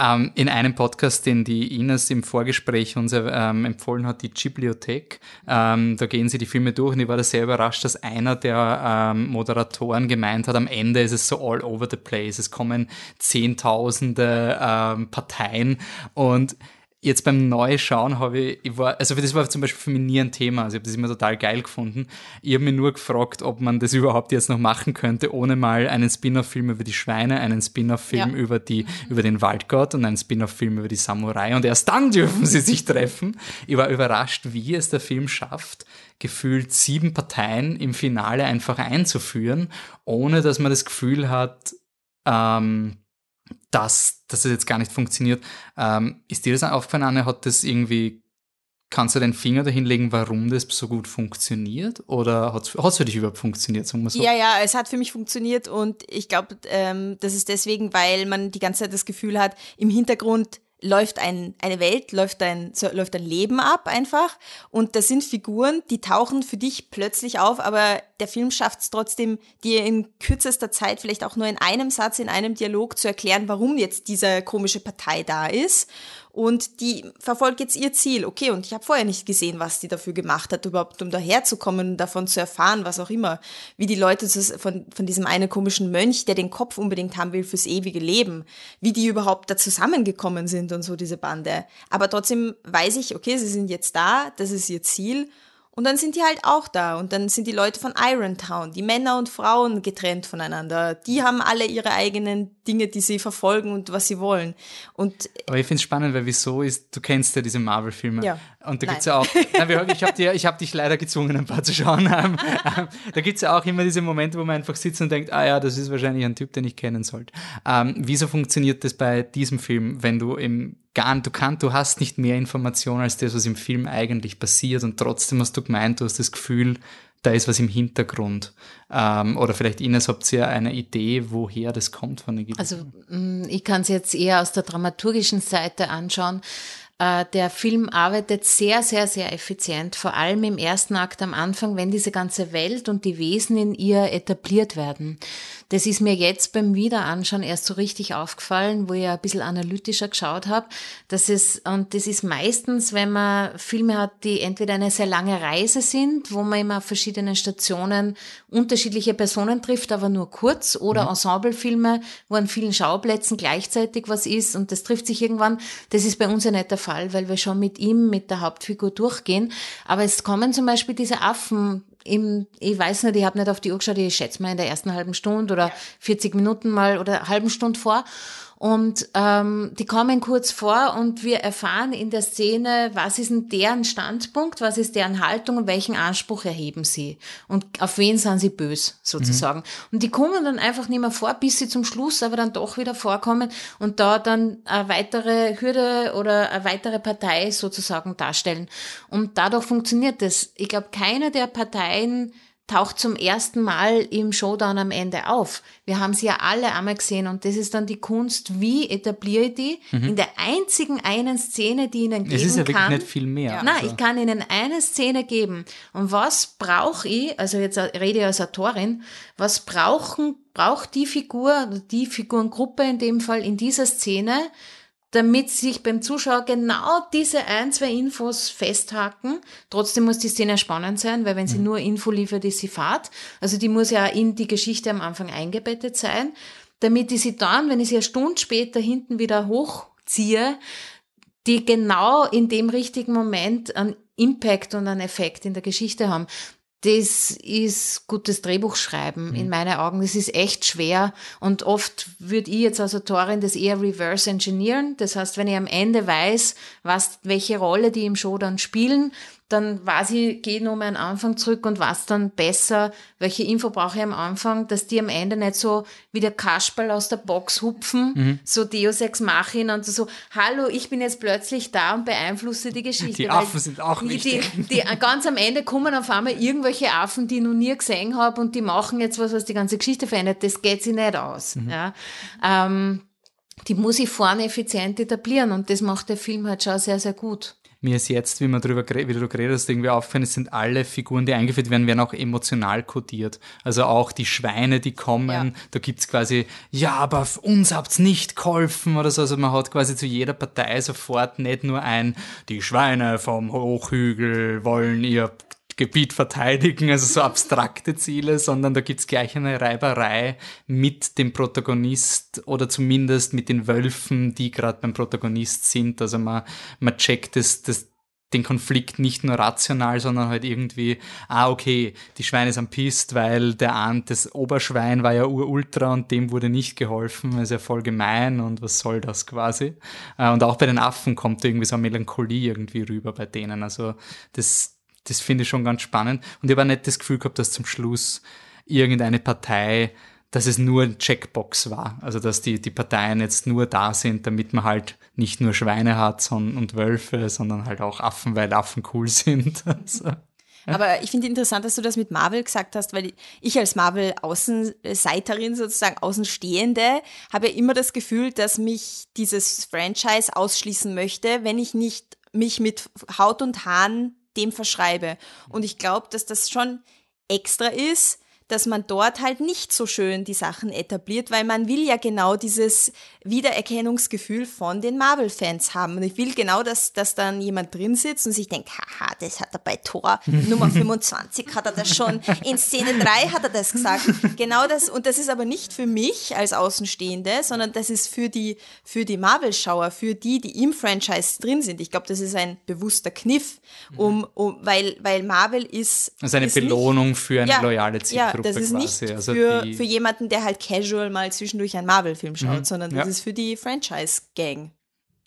Ähm, in einem Podcast, den die Ines im Vorgespräch uns ähm, empfohlen hat, die Bibliothek, ähm, da gehen sie die Filme durch und ich war da sehr überrascht, dass einer der ähm, Moderatoren gemeint hat, am Ende ist es so all over the place, es kommen zehntausende ähm, Parteien und jetzt beim Neuschauen habe ich, ich war, also das war zum Beispiel für mich nie ein Thema. Also ich habe das immer total geil gefunden. Ich habe mich nur gefragt, ob man das <laughs> überhaupt jetzt noch machen könnte, ohne mal einen Spin-off-Film über die Schweine, einen Spin-off-Film ja. über die, über den Waldgott und einen Spin-off-Film über die Samurai und erst dann <laughs> dürfen sie sich treffen. Ich war überrascht, wie es der Film schafft, gefühlt sieben Parteien im Finale einfach einzuführen, ohne dass man das Gefühl hat, ähm, dass, dass das jetzt gar nicht funktioniert. Ähm, ist dir das aufgefallen, Anne? Hat das irgendwie, kannst du den Finger dahin legen, warum das so gut funktioniert? Oder hat es für dich überhaupt funktioniert? Sagen wir so? Ja, ja, es hat für mich funktioniert und ich glaube, ähm, das ist deswegen, weil man die ganze Zeit das Gefühl hat, im Hintergrund läuft ein, eine Welt, läuft ein, so, läuft ein Leben ab einfach. Und das sind Figuren, die tauchen für dich plötzlich auf, aber der Film schafft es trotzdem, dir in kürzester Zeit vielleicht auch nur in einem Satz, in einem Dialog zu erklären, warum jetzt diese komische Partei da ist und die verfolgt jetzt ihr Ziel. Okay, und ich habe vorher nicht gesehen, was die dafür gemacht hat, überhaupt um daherzukommen, davon zu erfahren, was auch immer. Wie die Leute von, von diesem einen komischen Mönch, der den Kopf unbedingt haben will fürs ewige Leben, wie die überhaupt da zusammengekommen sind und so diese Bande. Aber trotzdem weiß ich, okay, sie sind jetzt da, das ist ihr Ziel und dann sind die halt auch da. Und dann sind die Leute von Irontown, die Männer und Frauen getrennt voneinander. Die haben alle ihre eigenen Dinge, die sie verfolgen und was sie wollen. Und Aber ich finde es spannend, weil wieso ist, du kennst ja diese Marvel-Filme. Ja. Und da gibt es ja auch, nein, ich habe hab dich leider gezwungen, ein paar zu schauen. <laughs> Ähm, ähm, da gibt es ja auch immer diese Momente, wo man einfach sitzt und denkt, ah ja, das ist wahrscheinlich ein Typ, den ich kennen sollte. Ähm, wieso funktioniert das bei diesem Film, wenn du im gar du kannst, du hast nicht mehr Informationen als das, was im Film eigentlich passiert und trotzdem hast du gemeint, du hast das Gefühl, da ist was im Hintergrund. Ähm, oder vielleicht Ines, habt ihr eine Idee, woher das kommt von der Gitarre? Also mm, ich kann es jetzt eher aus der dramaturgischen Seite anschauen. Äh, der Film arbeitet sehr, sehr, sehr effizient, vor allem im ersten Akt am Anfang, wenn diese ganze Welt und die Wesen in ihr etabliert werden. Das ist mir jetzt beim Wiederanschauen erst so richtig aufgefallen, wo ich ein bisschen analytischer geschaut habe. Das ist, und das ist meistens, wenn man Filme hat, die entweder eine sehr lange Reise sind, wo man immer auf verschiedenen Stationen unterschiedliche Personen trifft, aber nur kurz, oder mhm. Ensemblefilme, wo an vielen Schauplätzen gleichzeitig was ist und das trifft sich irgendwann. Das ist bei uns ja nicht der Fall, weil wir schon mit ihm, mit der Hauptfigur durchgehen. Aber es kommen zum Beispiel diese Affen im, ich weiß nicht, ich habe nicht auf die Uhr geschaut, ich schätze mal in der ersten halben Stunde oder 40 Minuten mal oder halben Stunde vor. Und ähm, die kommen kurz vor und wir erfahren in der Szene, was ist denn deren Standpunkt, was ist deren Haltung und welchen Anspruch erheben sie und auf wen sind sie bös sozusagen. Mhm. Und die kommen dann einfach nicht mehr vor, bis sie zum Schluss aber dann doch wieder vorkommen und da dann eine weitere Hürde oder eine weitere Partei sozusagen darstellen. Und dadurch funktioniert das. Ich glaube, keine der Parteien taucht zum ersten Mal im Showdown am Ende auf. Wir haben sie ja alle einmal gesehen und das ist dann die Kunst, wie etabliere ich die mhm. in der einzigen einen Szene, die ihnen geben kann. Es ist ja wirklich nicht viel mehr. Ja. Nein, also. ich kann ihnen eine Szene geben. Und was brauche ich, also jetzt rede ich als Autorin, was brauchen, braucht die Figur, die Figurengruppe in dem Fall in dieser Szene, damit sich beim Zuschauer genau diese ein, zwei Infos festhaken. Trotzdem muss die Szene spannend sein, weil wenn sie mhm. nur Info liefert, ist sie Fahrt. Also die muss ja in die Geschichte am Anfang eingebettet sein, damit ich sie dann, wenn ich sie eine Stunde später hinten wieder hochziehe, die genau in dem richtigen Moment einen Impact und einen Effekt in der Geschichte haben das ist gutes Drehbuchschreiben mhm. in meinen Augen. Das ist echt schwer und oft würde ich jetzt als Autorin das eher reverse engineeren. Das heißt, wenn ich am Ende weiß, was, welche Rolle die im Show dann spielen, dann weiß ich, gehe nur mal am Anfang zurück und was dann besser, welche Info brauche ich am Anfang, dass die am Ende nicht so wie der Kasperl aus der Box hupfen, mhm. so Deus Ex Machina und so, hallo, ich bin jetzt plötzlich da und beeinflusse die Geschichte. Die Affen sind auch nicht. Die, die, ganz am Ende kommen auf einmal irgendwelche Affen, die ich noch nie gesehen habe und die machen jetzt was, was die ganze Geschichte verändert. Das geht sich nicht aus. Mhm. Ja. Ähm, die muss ich vorne effizient etablieren und das macht der Film halt schon sehr, sehr gut mir ist jetzt, wie man darüber wie du geredet hast, irgendwie aufgefallen, es sind alle Figuren, die eingeführt werden, werden auch emotional kodiert. Also auch die Schweine, die kommen, ja. da gibt's quasi, ja, aber uns habt's nicht geholfen oder so. Also man hat quasi zu jeder Partei sofort nicht nur ein, die Schweine vom Hochhügel wollen ihr Gebiet verteidigen, also so abstrakte Ziele, sondern da gibt's gleich eine Reiberei mit dem Protagonist oder zumindest mit den Wölfen, die gerade beim Protagonist sind. Also man, man checkt das, das, den Konflikt nicht nur rational, sondern halt irgendwie, ah, okay, die Schweine sind pisst, weil der Ahnt, das Oberschwein war ja urultra und dem wurde nicht geholfen, das ist ja voll gemein und was soll das quasi. Äh, und auch bei den Affen kommt irgendwie so eine Melancholie irgendwie rüber bei denen. Also das, das finde ich schon ganz spannend. Und ich habe auch nicht das Gefühl gehabt, dass zum Schluss irgendeine Partei dass es nur ein Checkbox war. Also dass die, die Parteien jetzt nur da sind, damit man halt nicht nur Schweine hat sondern, und Wölfe, sondern halt auch Affen, weil Affen cool <laughs> sind. Also. Aber ich finde interessant, dass du das mit Marvel gesagt hast, weil ich als Marvel-Außenseiterin, sozusagen Außenstehende, habe ja immer das Gefühl, dass mich dieses Franchise ausschließen möchte, wenn ich nicht mich mit Haut und Haaren dem verschreibe. Und ich glaube, dass das schon extra ist, dass man dort halt nicht so schön die Sachen etabliert, weil man will ja genau dieses Wiedererkennungsgefühl von den Marvel-Fans haben. Und ich will genau, dass, dass dann jemand drin sitzt und sich denkt, haha, das hat er bei Tor <laughs> Nummer 25, hat er das schon, in Szene 3 hat er das gesagt. Genau das, und das ist aber nicht für mich als Außenstehende, sondern das ist für die, für die Marvel-Schauer, für die, die im Franchise drin sind. Ich glaube, das ist ein bewusster Kniff, um, um, weil, weil Marvel ist. Das ist eine ist Belohnung nicht, für eine ja, loyale Zielgruppe. Ja, das ist quasi. nicht also für, für jemanden, der halt casual mal zwischendurch einen Marvel-Film schaut, mhm. sondern das ja. ist für die Franchise-Gang.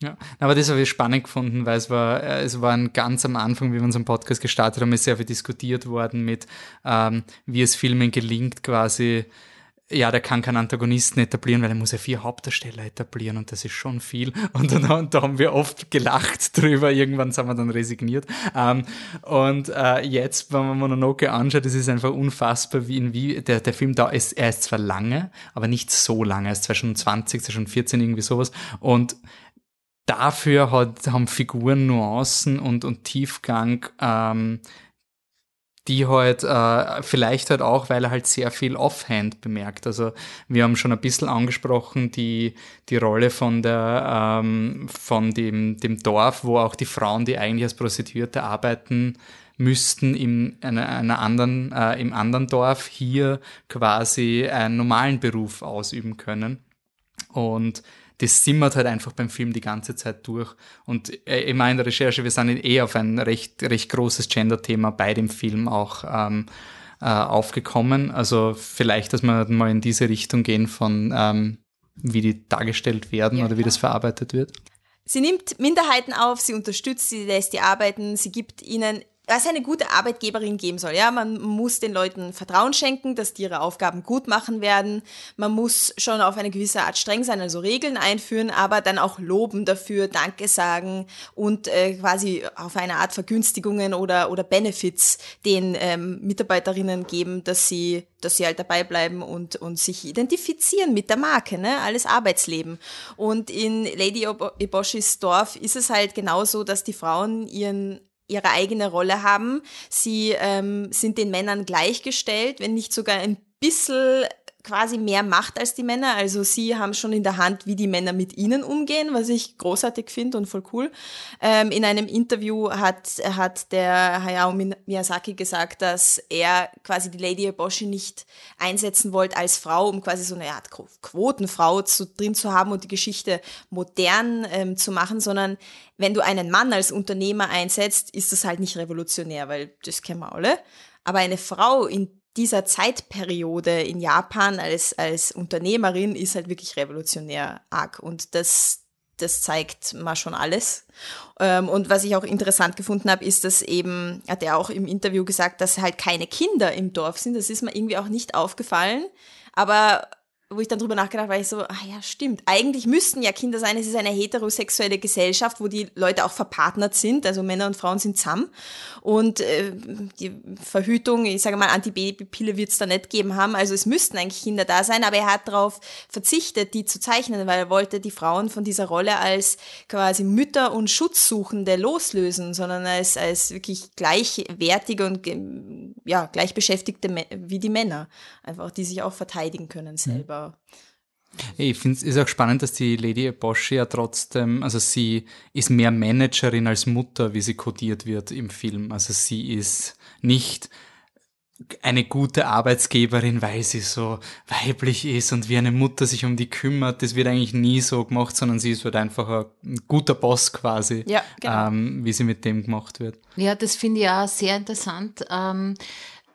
Ja, aber das habe ich spannend gefunden, weil es war, äh, es war ganz am Anfang, wie wir unseren Podcast gestartet haben, ist sehr viel diskutiert worden mit, ähm, wie es Filmen gelingt, quasi ja, der kann keinen Antagonisten etablieren, weil er muss ja vier Hauptdarsteller etablieren und das ist schon viel. Und dann und da haben wir oft gelacht drüber. Irgendwann sind wir dann resigniert. Ähm, und äh, jetzt, wenn man Mononoke anschaut, das ist einfach unfassbar, wie wie der, der Film da ist. Er ist zwar lange, aber nicht so lange. Er ist zwar schon 20, zwar schon 14, irgendwie sowas. Und dafür hat, haben Figuren Nuancen und, und Tiefgang, ähm, die halt äh, vielleicht halt auch, weil er halt sehr viel Offhand bemerkt. Also wir haben schon ein bisschen angesprochen die, die Rolle von der ähm, von dem, dem Dorf, wo auch die Frauen, die eigentlich als Prostituierte arbeiten, müssten in einer, einer anderen, äh, im anderen Dorf hier quasi einen normalen Beruf ausüben können. Und das simmert halt einfach beim Film die ganze Zeit durch. Und äh, in meiner Recherche, wir sind eh auf ein recht, recht großes Gender-Thema bei dem Film auch ähm, äh, aufgekommen. Also vielleicht, dass wir mal in diese Richtung gehen von ähm, wie die dargestellt werden ja, oder wie das verarbeitet wird. Sie nimmt Minderheiten auf, sie unterstützt sie, lässt die arbeiten, sie gibt ihnen was eine gute Arbeitgeberin geben soll. Ja, man muss den Leuten Vertrauen schenken, dass die ihre Aufgaben gut machen werden. Man muss schon auf eine gewisse Art streng sein, also Regeln einführen, aber dann auch loben dafür, Danke sagen und äh, quasi auf eine Art Vergünstigungen oder oder Benefits den ähm, Mitarbeiterinnen geben, dass sie dass sie halt dabei bleiben und und sich identifizieren mit der Marke, ne? Alles Arbeitsleben. Und in Lady Eboshis Dorf ist es halt genauso, dass die Frauen ihren ihre eigene Rolle haben. Sie ähm, sind den Männern gleichgestellt, wenn nicht sogar ein bisschen quasi mehr Macht als die Männer. Also sie haben schon in der Hand, wie die Männer mit ihnen umgehen, was ich großartig finde und voll cool. Ähm, in einem Interview hat, hat der Hayao Miyazaki gesagt, dass er quasi die Lady Eboshi nicht einsetzen wollte als Frau, um quasi so eine Art Quotenfrau zu, drin zu haben und die Geschichte modern ähm, zu machen, sondern wenn du einen Mann als Unternehmer einsetzt, ist das halt nicht revolutionär, weil das kennen wir alle. Aber eine Frau in dieser Zeitperiode in Japan als, als Unternehmerin ist halt wirklich revolutionär arg. Und das, das zeigt mal schon alles. Ähm, und was ich auch interessant gefunden habe, ist, dass eben, hat er auch im Interview gesagt, dass halt keine Kinder im Dorf sind. Das ist mir irgendwie auch nicht aufgefallen. Aber wo ich dann drüber nachgedacht habe, war ich so, ah ja, stimmt. Eigentlich müssten ja Kinder sein. Es ist eine heterosexuelle Gesellschaft, wo die Leute auch verpartnert sind. Also Männer und Frauen sind zusammen. Und äh, die Verhütung, ich sage mal, Antibabypille wird es da nicht geben haben. Also es müssten eigentlich Kinder da sein. Aber er hat darauf verzichtet, die zu zeichnen, weil er wollte die Frauen von dieser Rolle als quasi Mütter und Schutzsuchende loslösen, sondern als, als wirklich gleichwertige und ja, gleichbeschäftigte wie die Männer. Einfach, die sich auch verteidigen können selber. Ich finde es ist auch spannend, dass die Lady Bosch ja trotzdem, also sie ist mehr Managerin als Mutter, wie sie kodiert wird im Film. Also sie ist nicht eine gute Arbeitsgeberin, weil sie so weiblich ist und wie eine Mutter sich um die kümmert. Das wird eigentlich nie so gemacht, sondern sie ist halt einfach ein guter Boss quasi, ja, genau. ähm, wie sie mit dem gemacht wird. Ja, das finde ich auch sehr interessant. Ähm,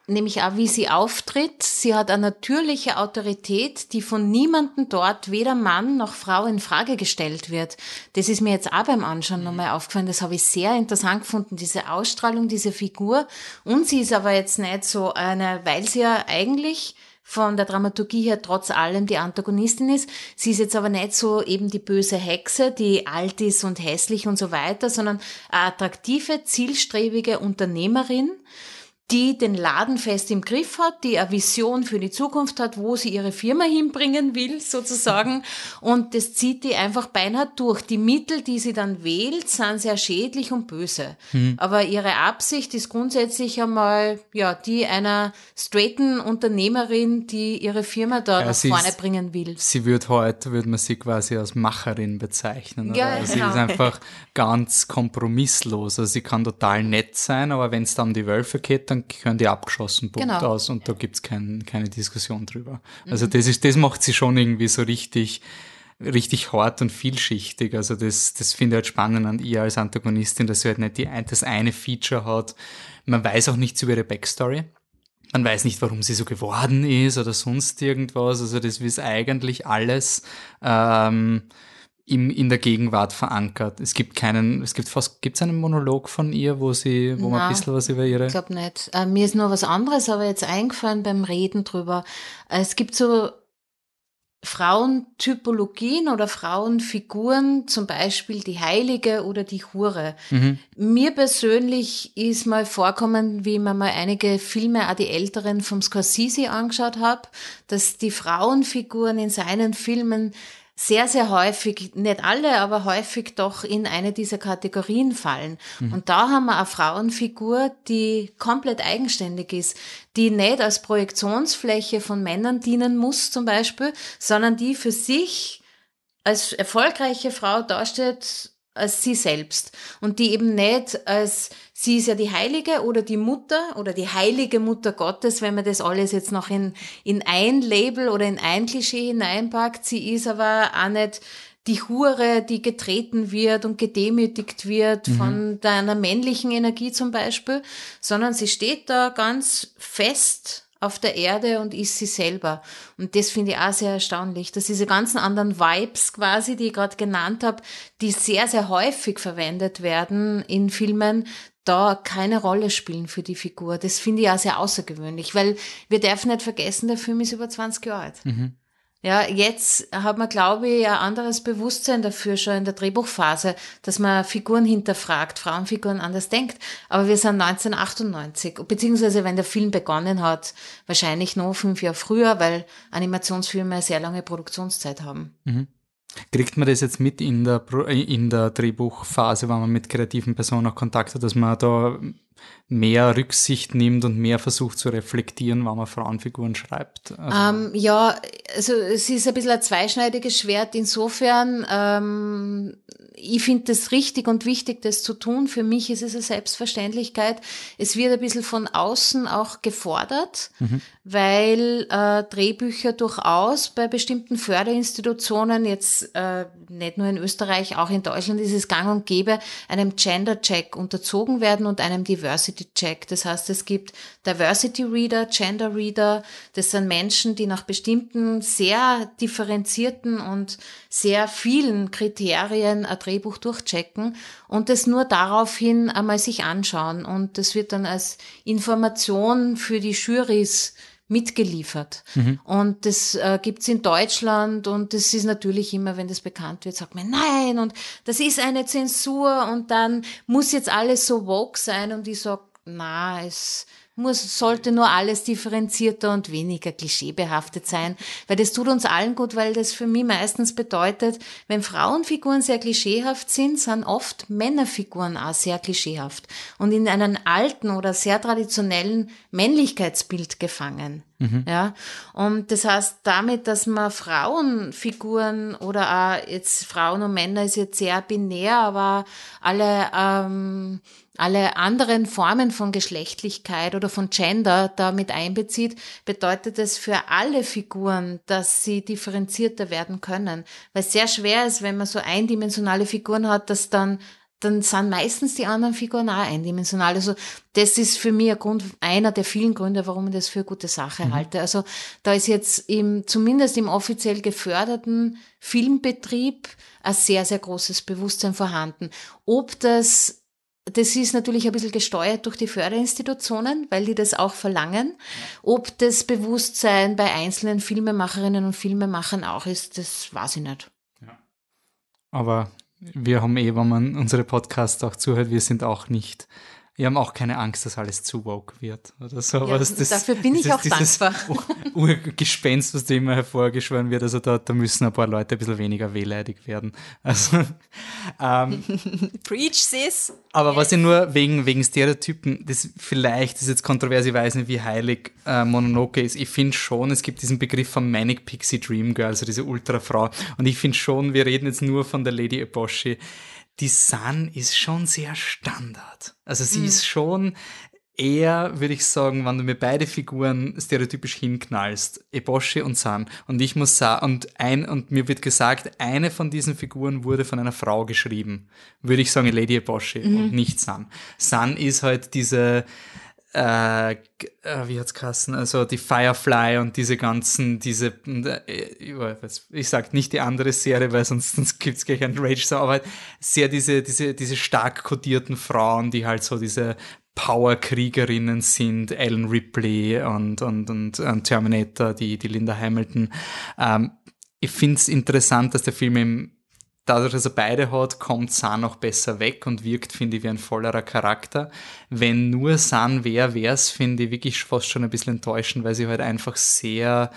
nämlich auch, wie sie auftritt. Sie hat eine natürliche Autorität, die von niemandem dort, weder Mann noch Frau, in Frage gestellt wird. Das ist mir jetzt auch beim Anschauen nochmal aufgefallen. Das habe ich sehr interessant gefunden, diese Ausstrahlung, diese Figur. Und sie ist aber jetzt nicht so eine, weil sie ja eigentlich von der Dramaturgie her trotz allem die Antagonistin ist. Sie ist jetzt aber nicht so eben die böse Hexe, die alt ist und hässlich und so weiter, sondern eine attraktive, zielstrebige Unternehmerin die den Laden fest im Griff hat, die eine Vision für die Zukunft hat, wo sie ihre Firma hinbringen will, sozusagen. <laughs> Und das zieht die einfach beinahe durch. Die Mittel, die sie dann wählt, sind sehr schädlich und böse. Mhm. Aber ihre Absicht ist grundsätzlich einmal, ja, die einer straighten Unternehmerin, die ihre Firma da ja, nach vorne ist, bringen will. Sie wird heute, würde man sie quasi als Macherin bezeichnen. Ja, also genau. Sie ist einfach ganz kompromisslos. Also sie kann total nett sein, aber wenn es dann um die Wölfe geht, dann gehören die abgeschossen, Punkt genau. aus und da gibt's kein, keine Diskussion drüber. Mhm. Also das ist, das macht sie schon irgendwie so richtig, richtig hart und vielschichtig. Also das, das finde ich halt spannend an ihr als Antagonistin, dass sie halt nicht die, das eine Feature hat. Man weiß auch nichts über ihre Backstory. Man weiß nicht, warum sie so geworden ist oder sonst irgendwas. Also das ist eigentlich alles ähm, im, in der Gegenwart verankert. Es gibt keinen, es gibt fast, gibt es einen Monolog von ihr, wo sie, wo Nein, man ein bisschen was über ihre. Ich glaube nicht. Äh, mir ist nur was anderes aber jetzt eingefallen beim Reden drüber. Äh, es gibt so Frauentypologien oder Frauenfiguren, zum Beispiel die Heilige oder die Hure. Mhm. Mir persönlich ist mal vorkommen, wie man mal einige Filme, auch die älteren vom Scorsese angeschaut habe, dass die Frauenfiguren in seinen Filmen sehr, sehr häufig, nicht alle, aber häufig doch in eine dieser Kategorien fallen. Mhm. Und da haben wir eine Frauenfigur, die komplett eigenständig ist, die nicht als Projektionsfläche von Männern dienen muss zum Beispiel, sondern die für sich als erfolgreiche Frau dasteht, als sie selbst und die eben nicht als sie ist ja die Heilige oder die Mutter oder die heilige Mutter Gottes, wenn man das alles jetzt noch in, in ein Label oder in ein Klischee hineinpackt. Sie ist aber auch nicht die Hure, die getreten wird und gedemütigt wird mhm. von deiner männlichen Energie zum Beispiel, sondern sie steht da ganz fest auf der Erde und ist sie selber. Und das finde ich auch sehr erstaunlich, dass diese ganzen anderen Vibes quasi, die ich gerade genannt habe, die sehr, sehr häufig verwendet werden in Filmen, da keine Rolle spielen für die Figur. Das finde ich auch sehr außergewöhnlich, weil wir dürfen nicht vergessen, der Film ist über 20 Jahre alt. Mhm. Ja, jetzt hat man, glaube ich, ein anderes Bewusstsein dafür schon in der Drehbuchphase, dass man Figuren hinterfragt, Frauenfiguren anders denkt. Aber wir sind 1998, beziehungsweise wenn der Film begonnen hat, wahrscheinlich noch fünf Jahre früher, weil Animationsfilme eine sehr lange Produktionszeit haben. Mhm. Kriegt man das jetzt mit in der, in der Drehbuchphase, wenn man mit kreativen Personen auch Kontakt hat, dass man da mehr Rücksicht nimmt und mehr versucht zu reflektieren, wenn man Frauenfiguren schreibt? Also ähm, ja, also es ist ein bisschen ein zweischneidiges Schwert. Insofern, ähm, ich finde es richtig und wichtig, das zu tun. Für mich ist es eine Selbstverständlichkeit. Es wird ein bisschen von außen auch gefordert, mhm. weil äh, Drehbücher durchaus bei bestimmten Förderinstitutionen, jetzt äh, nicht nur in Österreich, auch in Deutschland ist es gang und gäbe, einem Gender-Check unterzogen werden und einem Diversity Check. Das heißt, es gibt Diversity Reader, Gender Reader. Das sind Menschen, die nach bestimmten sehr differenzierten und sehr vielen Kriterien ein Drehbuch durchchecken und das nur daraufhin einmal sich anschauen. Und das wird dann als Information für die Jurys mitgeliefert. Mhm. Und das äh, gibt's in Deutschland und das ist natürlich immer, wenn das bekannt wird, sagt man, nein, und das ist eine Zensur und dann muss jetzt alles so woke sein und ich sag, na, es muss, sollte nur alles differenzierter und weniger klischeebehaftet sein, weil das tut uns allen gut, weil das für mich meistens bedeutet, wenn Frauenfiguren sehr klischeehaft sind, sind oft Männerfiguren auch sehr klischeehaft und in einem alten oder sehr traditionellen Männlichkeitsbild gefangen. Mhm. Ja, und das heißt damit, dass man Frauenfiguren oder auch jetzt Frauen und Männer ist jetzt sehr binär, aber alle ähm, alle anderen Formen von Geschlechtlichkeit oder von Gender damit einbezieht, bedeutet es für alle Figuren, dass sie differenzierter werden können. Weil es sehr schwer ist, wenn man so eindimensionale Figuren hat, dass dann dann sind meistens die anderen Figuren auch eindimensional. Also das ist für mich ein Grund, einer der vielen Gründe, warum ich das für eine gute Sache mhm. halte. Also da ist jetzt im, zumindest im offiziell geförderten Filmbetrieb ein sehr, sehr großes Bewusstsein vorhanden. Ob das das ist natürlich ein bisschen gesteuert durch die Förderinstitutionen, weil die das auch verlangen. Ob das Bewusstsein bei einzelnen Filmemacherinnen und Filmemachern auch ist, das weiß ich nicht. Ja. Aber wir haben eh, wenn man unsere Podcasts auch zuhört, wir sind auch nicht wir haben auch keine Angst, dass alles zu woke wird oder sowas. Ja, das, dafür bin ich auch dankbar. <laughs> Urgespenst, was da immer hervorgeschworen wird. Also da, da müssen ein paar Leute ein bisschen weniger wehleidig werden. Also, ähm, <laughs> Preach, sis. Aber yes. was ich nur wegen, wegen Stereotypen, das vielleicht ist jetzt kontrovers, ich weiß nicht, wie heilig äh, Mononoke ist. Ich finde schon, es gibt diesen Begriff von Manic Pixie Dream Girl, also diese Ultrafrau. Und ich finde schon, wir reden jetzt nur von der Lady Eboshi die Sun ist schon sehr Standard. Also sie mhm. ist schon eher, würde ich sagen, wenn du mir beide Figuren stereotypisch hinknallst, Eboshi und Sun. Und ich muss sagen, und ein, und mir wird gesagt, eine von diesen Figuren wurde von einer Frau geschrieben. Würde ich sagen, Lady Eboshi mhm. und nicht Sun. Sun ist halt diese, äh, äh, wie hat's geheißen, also die Firefly und diese ganzen, diese, äh, ich sag nicht die andere Serie, weil sonst, sonst gibt's gleich einen Rage, aber sehr diese, diese, diese stark kodierten Frauen, die halt so diese Power-Kriegerinnen sind, Ellen Ripley und, und, und, und Terminator, die, die Linda Hamilton. Ähm, ich find's interessant, dass der Film im dadurch, dass er beide hat, kommt San auch besser weg und wirkt, finde ich, wie ein vollerer Charakter. Wenn nur San wäre, wäre es, finde ich, wirklich fast schon ein bisschen enttäuschend, weil sie halt einfach sehr,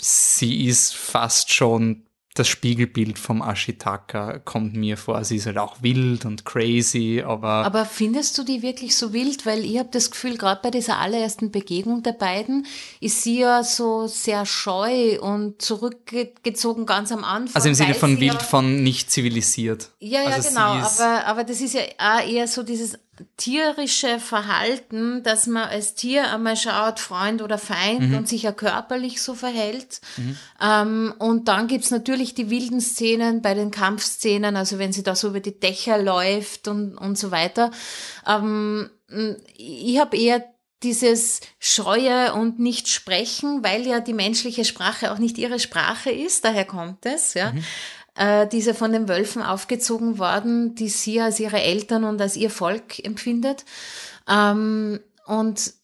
sie ist fast schon das Spiegelbild vom Ashitaka kommt mir vor. Sie ist halt auch wild und crazy, aber. Aber findest du die wirklich so wild? Weil ich habe das Gefühl, gerade bei dieser allerersten Begegnung der beiden ist sie ja so sehr scheu und zurückgezogen ganz am Anfang. Also im Sinne von wild, ja, von nicht zivilisiert. Ja, ja, also genau. Aber, aber das ist ja auch eher so dieses tierische Verhalten, dass man als Tier einmal schaut, Freund oder Feind mhm. und sich ja körperlich so verhält. Mhm. Ähm, und dann gibt's natürlich die wilden Szenen bei den Kampfszenen, also wenn sie da so über die Dächer läuft und, und so weiter. Ähm, ich habe eher dieses Scheue und nicht sprechen, weil ja die menschliche Sprache auch nicht ihre Sprache ist, daher kommt es, ja. Mhm äh, diese von den Wölfen aufgezogen worden, die sie als ihre Eltern und als ihr Volk empfindet. Ähm, und,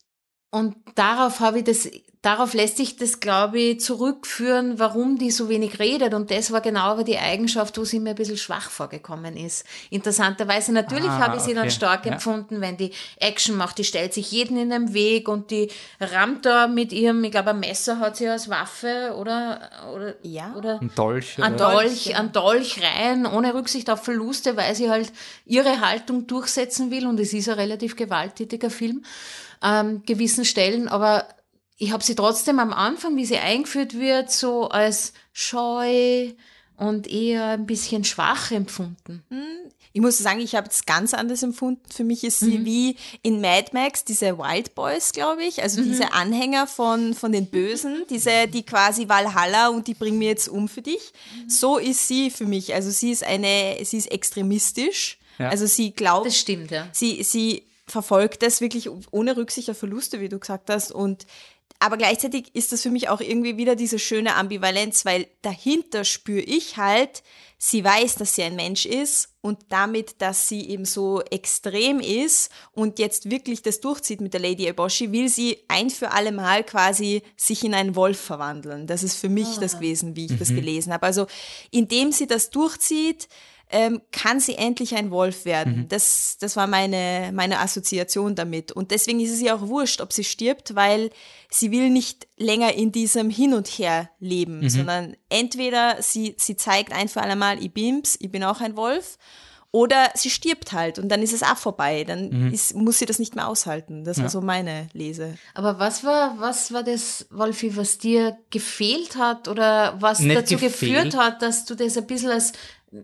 und darauf habe ich das darauf lässt sich das, glaube ich, zurückführen, warum die so wenig redet. Und das war genau aber die Eigenschaft, wo sie mir ein bisschen schwach vorgekommen ist. Interessanterweise, natürlich ah, habe ich sie okay. dann stark ja. empfunden, wenn die Action macht. Die stellt sich jeden in den Weg und die rammt da mit ihrem, ich glaube, ein Messer hat sie als Waffe oder, oder, ja. oder ein Dolch. Ein Dolch, ein Dolch rein, ohne Rücksicht auf Verluste, weil sie halt ihre Haltung durchsetzen will. Und es ist ein relativ gewalttätiger Film, ähm, gewissen Stellen, aber ich habe sie trotzdem am Anfang, wie sie eingeführt wird, so als scheu und eher ein bisschen schwach empfunden. Hm, ich muss sagen, ich habe es ganz anders empfunden. Für mich ist sie mhm. wie in Mad Max, diese Wild Boys, glaube ich. Also mhm. diese Anhänger von, von den Bösen, diese, die quasi Valhalla und die bringen mir jetzt um für dich. Mhm. So ist sie für mich. Also sie ist eine, sie ist extremistisch. Ja. Also sie glaubt. Das stimmt, ja. Sie, sie verfolgt das wirklich ohne Rücksicht auf Verluste, wie du gesagt hast. Und aber gleichzeitig ist das für mich auch irgendwie wieder diese schöne Ambivalenz, weil dahinter spüre ich halt, sie weiß, dass sie ein Mensch ist und damit, dass sie eben so extrem ist und jetzt wirklich das durchzieht mit der Lady Eboshi, will sie ein für alle Mal quasi sich in einen Wolf verwandeln. Das ist für mich ah. das gewesen, wie ich mhm. das gelesen habe. Also indem sie das durchzieht, ähm, kann sie endlich ein Wolf werden. Mhm. Das, das war meine, meine Assoziation damit. Und deswegen ist es ihr auch wurscht, ob sie stirbt, weil sie will nicht länger in diesem Hin und Her leben, mhm. sondern entweder sie, sie zeigt ein für alle Mal, ich bin's, ich bin auch ein Wolf, oder sie stirbt halt und dann ist es auch vorbei. Dann mhm. ist, muss sie das nicht mehr aushalten. Das ja. war so meine Lese. Aber was war, was war das, Wolfi, was dir gefehlt hat oder was nicht dazu gefehlt. geführt hat, dass du das ein bisschen als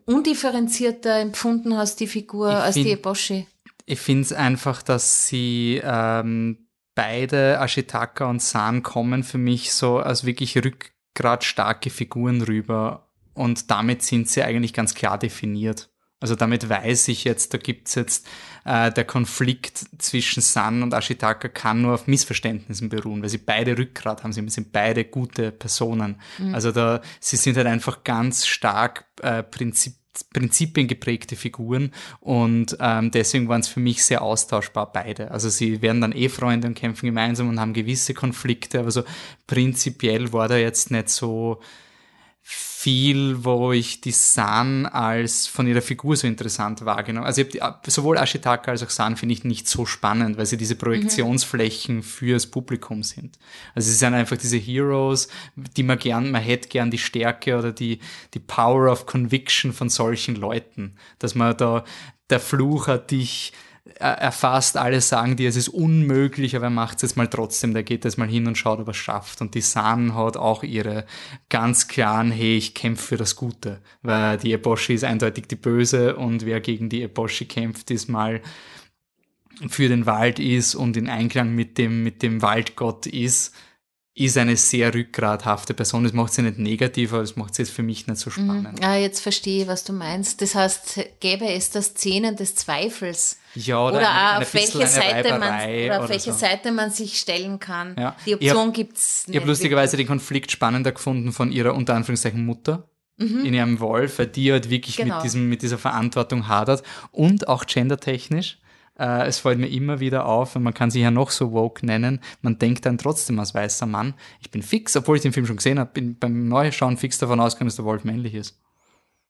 undifferenzierter empfunden hast, die Figur, ich als find, die Eboshi? Ich finde es einfach, dass sie ähm, beide, Ashitaka und San, kommen für mich so als wirklich rückgratstarke Figuren rüber. Und damit sind sie eigentlich ganz klar definiert. Also damit weiß ich jetzt, da gibt's jetzt äh, der Konflikt zwischen San und Ashitaka kann nur auf Missverständnissen beruhen, weil sie beide Rückgrat haben, sie sind beide gute Personen. Mhm. Also da, sie sind halt einfach ganz stark äh, Prinzip, Prinzipien geprägte Figuren und ähm, deswegen waren es für mich sehr austauschbar beide. Also sie werden dann eh Freunde und kämpfen gemeinsam und haben gewisse Konflikte, aber so prinzipiell war da jetzt nicht so viel, wo ich die San als von ihrer Figur so interessant wahrgenommen. Also die, sowohl Ashitaka als auch San finde ich nicht so spannend, weil sie diese Projektionsflächen mhm. fürs Publikum sind. Also sie sind einfach diese Heroes, die man gern, man hätte gern die Stärke oder die, die Power of Conviction von solchen Leuten, dass man da, der Fluch hat dich erfasst, alle sagen dir, es ist unmöglich, aber er macht es jetzt mal trotzdem, der geht jetzt mal hin und schaut, ob er es schafft. Und die San hat auch ihre ganz klaren, hey, ich kämpfe für das Gute, weil die Eboshi ist eindeutig die Böse und wer gegen die Eboshi kämpft, ist mal für den Wald ist und in Einklang mit dem, mit dem Waldgott ist, ist eine sehr rückgrathafte Person. Das macht sie nicht negativ, aber das macht sie jetzt für mich nicht so mhm. spannend. Ah, jetzt verstehe ich, was du meinst. Das heißt, gäbe es da Szenen des Zweifels? Ja, oder, oder eine, auf, welche Seite, man, oder auf welche so. Seite man sich stellen kann. Ja. Die Option gibt es nicht. Ich habe lustigerweise den Konflikt spannender gefunden von ihrer unter Anführungszeichen Mutter. Mhm. in ihrem Wolf, weil die halt wirklich genau. mit, diesem, mit dieser Verantwortung hadert und auch gendertechnisch äh, es fällt mir immer wieder auf, und man kann sich ja noch so woke nennen, man denkt dann trotzdem als weißer Mann, ich bin fix, obwohl ich den Film schon gesehen habe, bin beim Neuschauen fix davon ausgegangen, dass der Wolf männlich ist.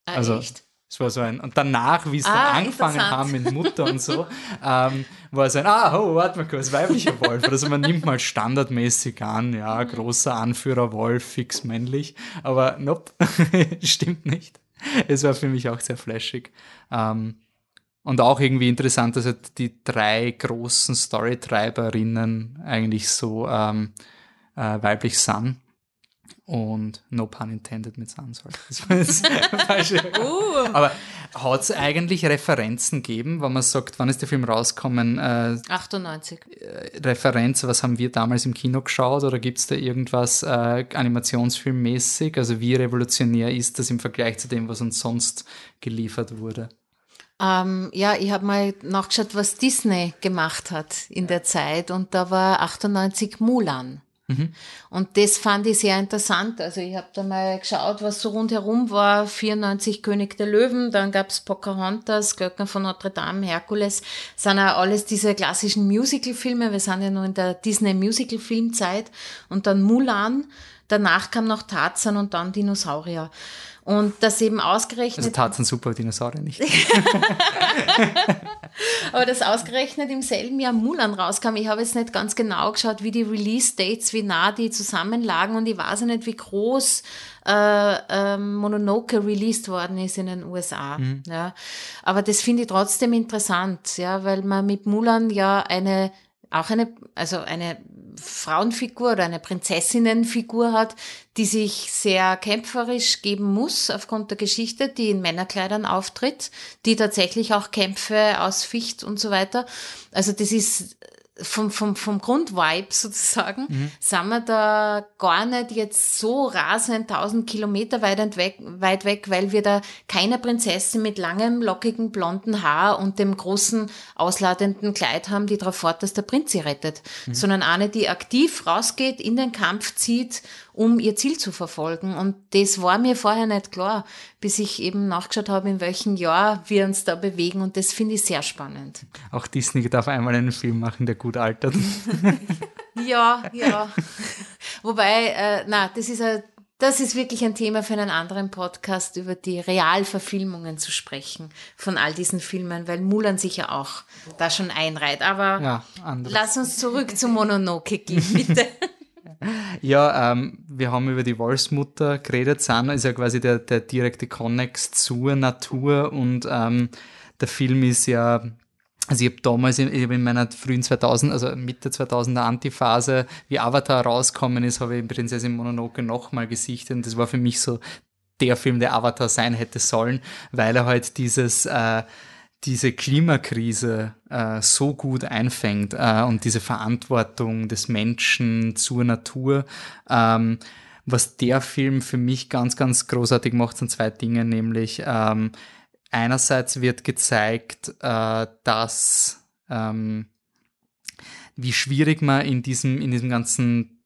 Ah, also, echt? Es war so ein, und danach, wie es ah, dann angefangen haben mit Mutter und so, ähm, war es ein, ah, oh, warte mal kurz, weiblicher Wolf. Also man nimmt mal standardmäßig an, ja, mhm. großer Anführer Wolf, fix männlich. Aber nope, <laughs> stimmt nicht. Es war für mich auch sehr flashig. Ähm, und auch irgendwie interessant, dass halt die drei großen Storytreiberinnen eigentlich so ähm, äh, weiblich sind. Und no pun intended mit Sunsoul. Das <laughs> uh. Aber hat es eigentlich Referenzen gegeben, wenn man sagt, wann ist der Film rausgekommen? Äh, 98. Äh, Referenz, was haben wir damals im Kino geschaut? Oder gibt es da irgendwas äh, animationsfilmmäßig? Also wie revolutionär ist das im Vergleich zu dem, was uns sonst geliefert wurde? Ähm, ja, ich habe mal nachgeschaut, was Disney gemacht hat in der Zeit und da war 98 Mulan. Mhm. Und das fand ich sehr interessant. Also ich habe da mal geschaut, was so rundherum war. 94 König der Löwen, dann gab's Pocahontas, Glöckner von Notre Dame, Herkules. Sind auch alles diese klassischen Musical-Filme. Wir sind ja nur in der Disney-Musical-Filmzeit. Und dann Mulan. Danach kam noch Tarzan und dann Dinosaurier. Und das eben ausgerechnet. Also Tarzan super, Dinosaurier nicht. <laughs> Aber das ausgerechnet im selben Jahr Mulan rauskam. Ich habe jetzt nicht ganz genau geschaut, wie die Release-Dates, wie nah die zusammenlagen und ich weiß nicht, wie groß äh, äh, Mononoke released worden ist in den USA. Mhm. Ja. Aber das finde ich trotzdem interessant, ja, weil man mit Mulan ja eine auch eine, also eine Frauenfigur oder eine Prinzessinnenfigur hat, die sich sehr kämpferisch geben muss aufgrund der Geschichte, die in Männerkleidern auftritt, die tatsächlich auch Kämpfe ausficht und so weiter. Also das ist vom, vom, vom Grundvibe sozusagen, mhm. sind wir da gar nicht jetzt so rasend tausend Kilometer weit weg, weit weg, weil wir da keine Prinzessin mit langem, lockigen, blonden Haar und dem großen, ausladenden Kleid haben, die darauf fort, dass der Prinz sie rettet, mhm. sondern eine, die aktiv rausgeht, in den Kampf zieht um ihr Ziel zu verfolgen. Und das war mir vorher nicht klar, bis ich eben nachgeschaut habe, in welchem Jahr wir uns da bewegen. Und das finde ich sehr spannend. Auch Disney darf einmal einen Film machen, der gut altert. <laughs> ja, ja. Wobei, äh, na, das ist ein Das ist wirklich ein Thema für einen anderen Podcast, über die Realverfilmungen zu sprechen von all diesen Filmen, weil Mulan sich ja auch da schon einreiht. Aber ja, lass uns zurück zu Mononoke gehen, bitte. <laughs> <laughs> Ja, ähm, wir haben über die Wolfsmutter geredet. San ist ja quasi der, der direkte Connex zur Natur und ähm, der Film ist ja also ich habe damals in, ich hab in meiner frühen 2000, also Mitte 2000er Antiphase, wie Avatar rausgekommen ist, habe ich Prinzessin Mononoke nochmal gesichtet und das war für mich so der Film, der Avatar sein hätte sollen, weil er halt dieses äh, diese Klimakrise äh, so gut einfängt äh, und diese Verantwortung des Menschen zur Natur. Ähm, was der Film für mich ganz, ganz großartig macht, sind zwei Dinge, nämlich ähm, einerseits wird gezeigt, äh, dass ähm, wie schwierig man in diesem, in diesem ganzen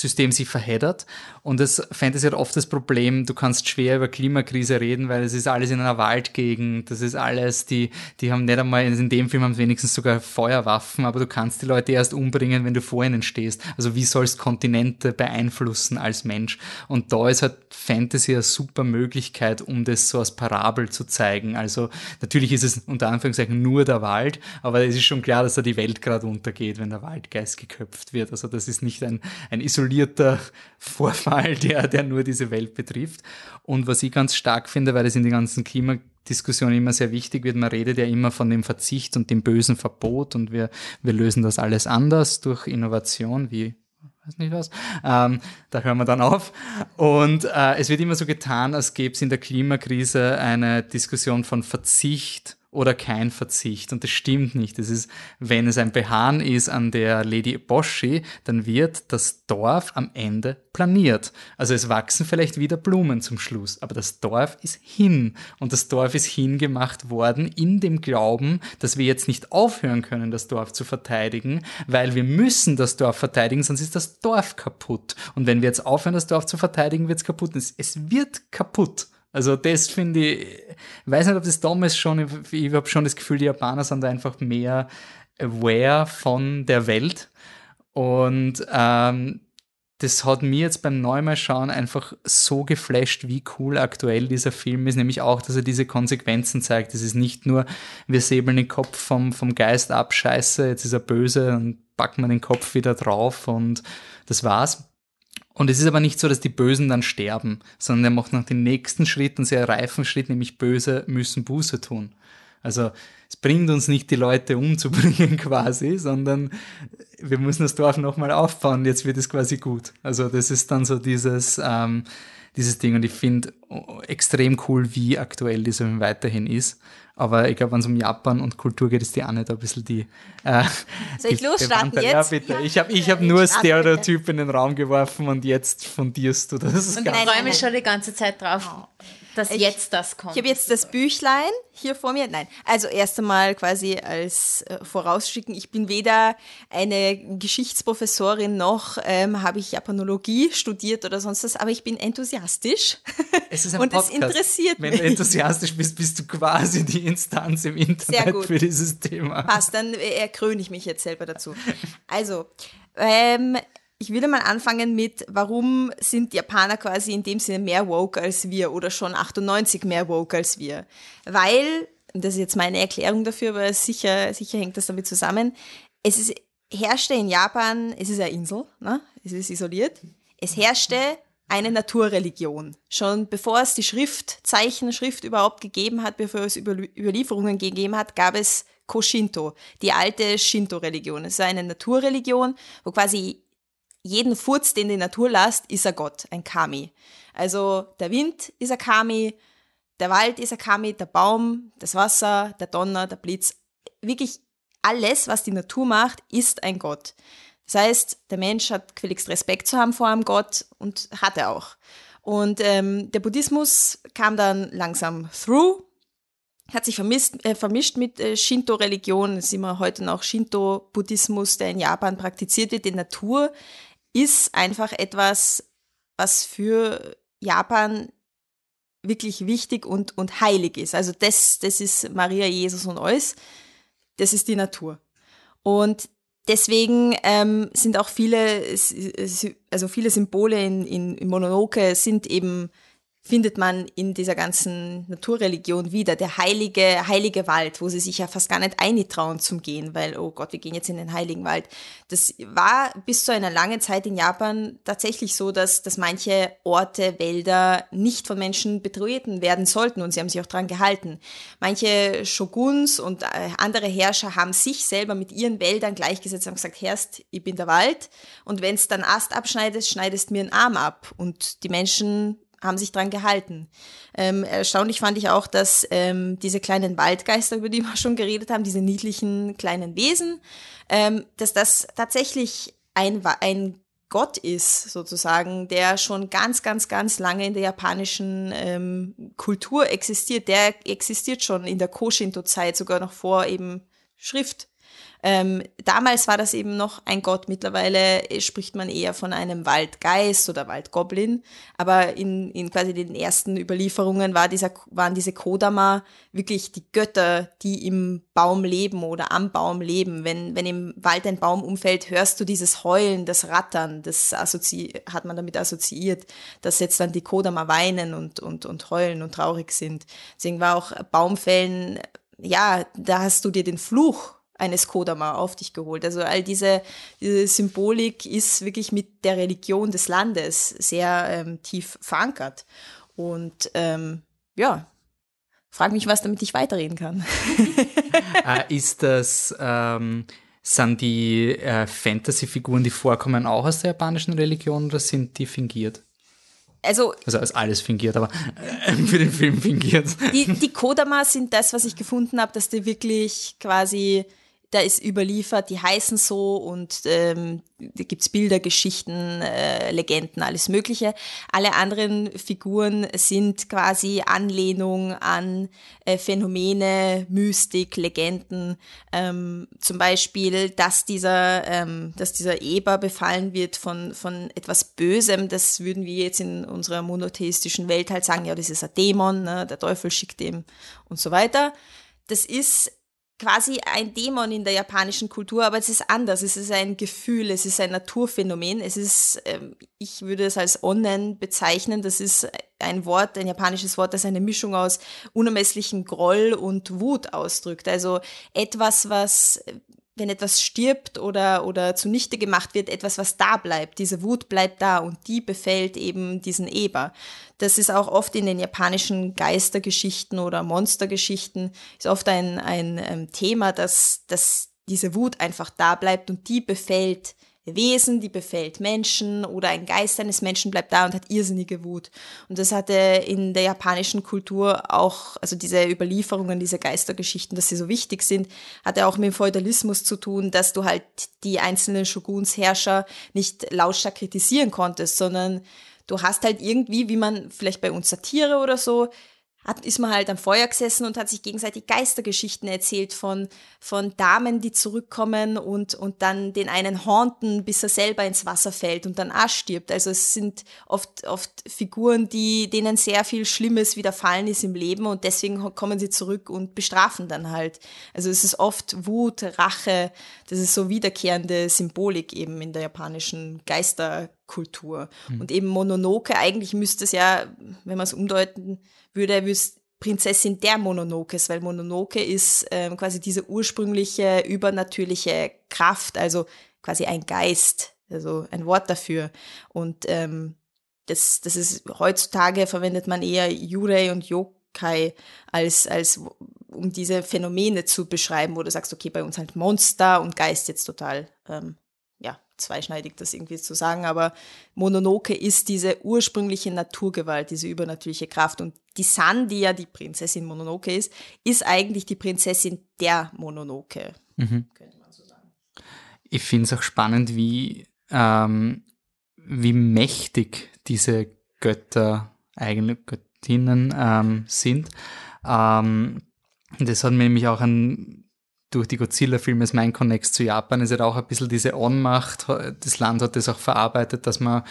System sich verheddert. Und das Fantasy hat oft das Problem, du kannst schwer über Klimakrise reden, weil es ist alles in einer Waldgegend, das ist alles, die, die haben nicht einmal, in dem Film haben sie wenigstens sogar Feuerwaffen, aber du kannst die Leute erst umbringen, wenn du vor ihnen stehst. Also wie sollst Kontinente beeinflussen als Mensch? Und da ist halt Fantasy eine super Möglichkeit, um das so als Parabel zu zeigen. Also natürlich ist es unter Anführungszeichen nur der Wald, aber es ist schon klar, dass da die Welt gerade untergeht, wenn der Waldgeist geköpft wird. Also das ist nicht ein, ein isolierter <laughs> Vorfall, der, der nur diese Welt betrifft. Und was ich ganz stark finde, weil es in den ganzen Klimadiskussionen immer sehr wichtig wird, man redet ja immer von dem Verzicht und dem bösen Verbot und wir, wir lösen das alles anders durch Innovation, wie weiß nicht was. Ähm, da hören wir dann auf. Und äh, es wird immer so getan, als gäbe es in der Klimakrise eine Diskussion von Verzicht oder kein Verzicht. Und das stimmt nicht. Das ist, wenn es ein Beharren ist an der Lady Boschi, dann wird das Dorf am Ende planiert. Also es wachsen vielleicht wieder Blumen zum Schluss, aber das Dorf ist hin. Und das Dorf ist hingemacht worden in dem Glauben, dass wir jetzt nicht aufhören können, das Dorf zu verteidigen, weil wir müssen das Dorf verteidigen, sonst ist das Dorf kaputt. Und wenn wir jetzt aufhören, das Dorf zu verteidigen, wird es kaputt. Es, es wird kaputt. Also das finde ich, ich weiß nicht, ob das damals schon, ich habe schon das Gefühl, die Japaner sind da einfach mehr aware von der Welt. Und ähm, das hat mir jetzt beim Neumal schauen einfach so geflasht, wie cool aktuell dieser Film ist, nämlich auch, dass er diese Konsequenzen zeigt. Es ist nicht nur, wir säbeln den Kopf vom, vom Geist ab, scheiße, jetzt ist er böse und packen wir den Kopf wieder drauf und das war's. Und es ist aber nicht so, dass die Bösen dann sterben, sondern er macht noch den nächsten Schritt, einen sehr reifen Schritt, nämlich Böse müssen Buße tun. Also es bringt uns nicht, die Leute umzubringen <laughs> quasi, sondern wir müssen das Dorf nochmal aufbauen, jetzt wird es quasi gut. Also das ist dann so dieses, ähm, dieses Ding und ich finde extrem cool, wie aktuell dieser Film weiterhin ist. Aber ich glaube, wenn es um Japan und Kultur geht, ist die Anne da ein bisschen die. Äh, <laughs> Soll ich losstarten jetzt? Ja, bitte. Ja. Ich habe ich hab nur Stereotypen in den Raum geworfen und jetzt fundierst du das. Und ich freue mich schon die ganze Zeit drauf. Oh dass ich, jetzt das kommt. Ich habe jetzt das Büchlein hier vor mir. Nein, also erst einmal quasi als äh, Vorausschicken, ich bin weder eine Geschichtsprofessorin noch ähm, habe ich Japanologie studiert oder sonst was, aber ich bin enthusiastisch. Es ist ein <laughs> Und Podcast. es interessiert Wenn mich. Wenn du enthusiastisch bist, bist du quasi die Instanz im Internet für dieses Thema. Passt, dann äh, kröne ich mich jetzt selber dazu. Also, ähm, ich würde mal anfangen mit, warum sind Japaner quasi in dem Sinne mehr woke als wir oder schon 98 mehr woke als wir? Weil, das ist jetzt meine Erklärung dafür, aber sicher, sicher hängt das damit zusammen, es ist, herrschte in Japan, es ist eine Insel, ne? es ist isoliert, es herrschte eine Naturreligion. Schon bevor es die Schriftzeichen, Schrift überhaupt gegeben hat, bevor es Überlieferungen gegeben hat, gab es Koshinto, die alte Shinto-Religion. Es ist eine Naturreligion, wo quasi jeden Furz, den die Natur lasst, ist ein Gott, ein Kami. Also der Wind ist ein Kami, der Wald ist ein Kami, der Baum, das Wasser, der Donner, der Blitz. Wirklich alles, was die Natur macht, ist ein Gott. Das heißt, der Mensch hat gefälligst Respekt zu haben vor einem Gott und hat er auch. Und ähm, der Buddhismus kam dann langsam through, hat sich vermisst, äh, vermischt mit äh, Shinto-Religion. Es ist immer heute noch Shinto-Buddhismus, der in Japan praktiziert wird. Die Natur ist einfach etwas, was für Japan wirklich wichtig und, und heilig ist. Also das, das ist Maria, Jesus und alles. Das ist die Natur. Und deswegen ähm, sind auch viele, also viele Symbole in, in, Mononoke sind eben findet man in dieser ganzen Naturreligion wieder. Der heilige, heilige Wald, wo sie sich ja fast gar nicht eintrauen zum Gehen, weil, oh Gott, wir gehen jetzt in den heiligen Wald. Das war bis zu einer langen Zeit in Japan tatsächlich so, dass, dass manche Orte, Wälder nicht von Menschen betreten werden sollten und sie haben sich auch dran gehalten. Manche Shoguns und äh, andere Herrscher haben sich selber mit ihren Wäldern gleichgesetzt und gesagt, Herrst, ich bin der Wald und wenn es dann Ast abschneidest, schneidest mir einen Arm ab. Und die Menschen haben sich dran gehalten. Ähm, erstaunlich fand ich auch, dass ähm, diese kleinen Waldgeister, über die wir <laughs> schon geredet haben, diese niedlichen kleinen Wesen, ähm, dass das tatsächlich ein, ein Gott ist, sozusagen, der schon ganz, ganz, ganz lange in der japanischen ähm, Kultur existiert. Der existiert schon in der Koshinto-Zeit, sogar noch vor eben Schrift. Ähm, damals war das eben noch ein Gott, mittlerweile spricht man eher von einem Waldgeist oder Waldgoblin, aber in, in quasi den ersten Überlieferungen war dieser, waren diese Kodama wirklich die Götter, die im Baum leben oder am Baum leben. Wenn, wenn im Wald ein Baum umfällt, hörst du dieses Heulen, das Rattern, das assozi hat man damit assoziiert, dass jetzt dann die Kodama weinen und, und, und heulen und traurig sind. Deswegen war auch Baumfällen ja, da hast du dir den Fluch eines Kodama auf dich geholt. Also all diese, diese Symbolik ist wirklich mit der Religion des Landes sehr ähm, tief verankert. Und ähm, ja, frag mich was, damit ich weiterreden kann. <laughs> äh, ist das, ähm, sind die äh, Fantasy-Figuren, die vorkommen, auch aus der japanischen Religion oder sind die fingiert? Also, also als alles fingiert, aber äh, für den Film fingiert. Die, die Kodama sind das, was ich gefunden habe, dass die wirklich quasi da ist überliefert, die heißen so und ähm, da gibt's Bilder, Geschichten, äh, Legenden, alles Mögliche. Alle anderen Figuren sind quasi Anlehnung an äh, Phänomene, Mystik, Legenden. Ähm, zum Beispiel, dass dieser, ähm, dass dieser Eber befallen wird von, von etwas Bösem, das würden wir jetzt in unserer monotheistischen Welt halt sagen, ja, das ist ein Dämon, ne? der Teufel schickt ihm und so weiter. Das ist quasi ein Dämon in der japanischen Kultur, aber es ist anders. Es ist ein Gefühl, es ist ein Naturphänomen. Es ist, ähm, ich würde es als Onnen bezeichnen. Das ist ein Wort, ein japanisches Wort, das eine Mischung aus unermesslichen Groll und Wut ausdrückt. Also etwas, was wenn etwas stirbt oder, oder zunichte gemacht wird, etwas, was da bleibt. Diese Wut bleibt da und die befällt eben diesen Eber. Das ist auch oft in den japanischen Geistergeschichten oder Monstergeschichten, ist oft ein, ein, ähm, Thema, dass, dass diese Wut einfach da bleibt und die befällt Wesen, die befällt Menschen oder ein Geist eines Menschen bleibt da und hat irrsinnige Wut. Und das hatte in der japanischen Kultur auch, also diese Überlieferungen, diese Geistergeschichten, dass sie so wichtig sind, hatte auch mit dem Feudalismus zu tun, dass du halt die einzelnen Shogunsherrscher nicht lautstark kritisieren konntest, sondern du hast halt irgendwie, wie man vielleicht bei uns Satire oder so, hat, ist man halt am Feuer gesessen und hat sich gegenseitig Geistergeschichten erzählt von, von Damen, die zurückkommen und, und dann den einen haunten, bis er selber ins Wasser fällt und dann auch stirbt. Also es sind oft, oft Figuren, die, denen sehr viel Schlimmes widerfallen ist im Leben und deswegen kommen sie zurück und bestrafen dann halt. Also es ist oft Wut, Rache, das ist so wiederkehrende Symbolik eben in der japanischen Geisterkultur. Mhm. Und eben Mononoke, eigentlich müsste es ja, wenn man es umdeuten würde, wüsste Prinzessin der Mononokes, weil Mononoke ist ähm, quasi diese ursprüngliche übernatürliche Kraft, also quasi ein Geist, also ein Wort dafür. Und ähm, das, das ist heutzutage verwendet man eher Yurei und Yokai als, als um diese Phänomene zu beschreiben, wo du sagst, okay, bei uns halt Monster und Geist jetzt total ähm, zweischneidig, das irgendwie zu sagen, aber Mononoke ist diese ursprüngliche Naturgewalt, diese übernatürliche Kraft. Und die San, die ja die Prinzessin Mononoke ist, ist eigentlich die Prinzessin der Mononoke, mhm. könnte man so sagen. Ich finde es auch spannend, wie, ähm, wie mächtig diese Götter, eigene Göttinnen ähm, sind. Ähm, das hat mir nämlich auch an durch die Godzilla-Filme ist mein Connex zu Japan, ist ja auch ein bisschen diese Ohnmacht. Das Land hat das auch verarbeitet, dass man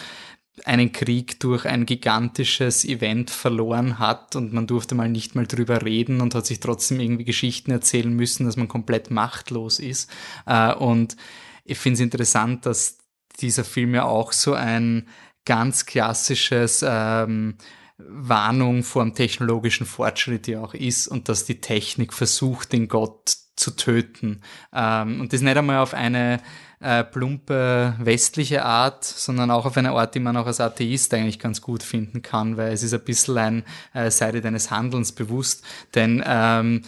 einen Krieg durch ein gigantisches Event verloren hat und man durfte mal nicht mal drüber reden und hat sich trotzdem irgendwie Geschichten erzählen müssen, dass man komplett machtlos ist. Äh, und ich finde es interessant, dass dieser Film ja auch so ein ganz klassisches ähm, Warnung vor dem technologischen Fortschritt ja auch ist und dass die Technik versucht, den Gott zu töten. Ähm, und das nicht einmal auf eine äh, plumpe westliche Art, sondern auch auf eine Art, die man auch als Atheist eigentlich ganz gut finden kann, weil es ist ein bisschen ein äh, Seite deines Handelns bewusst, denn ähm,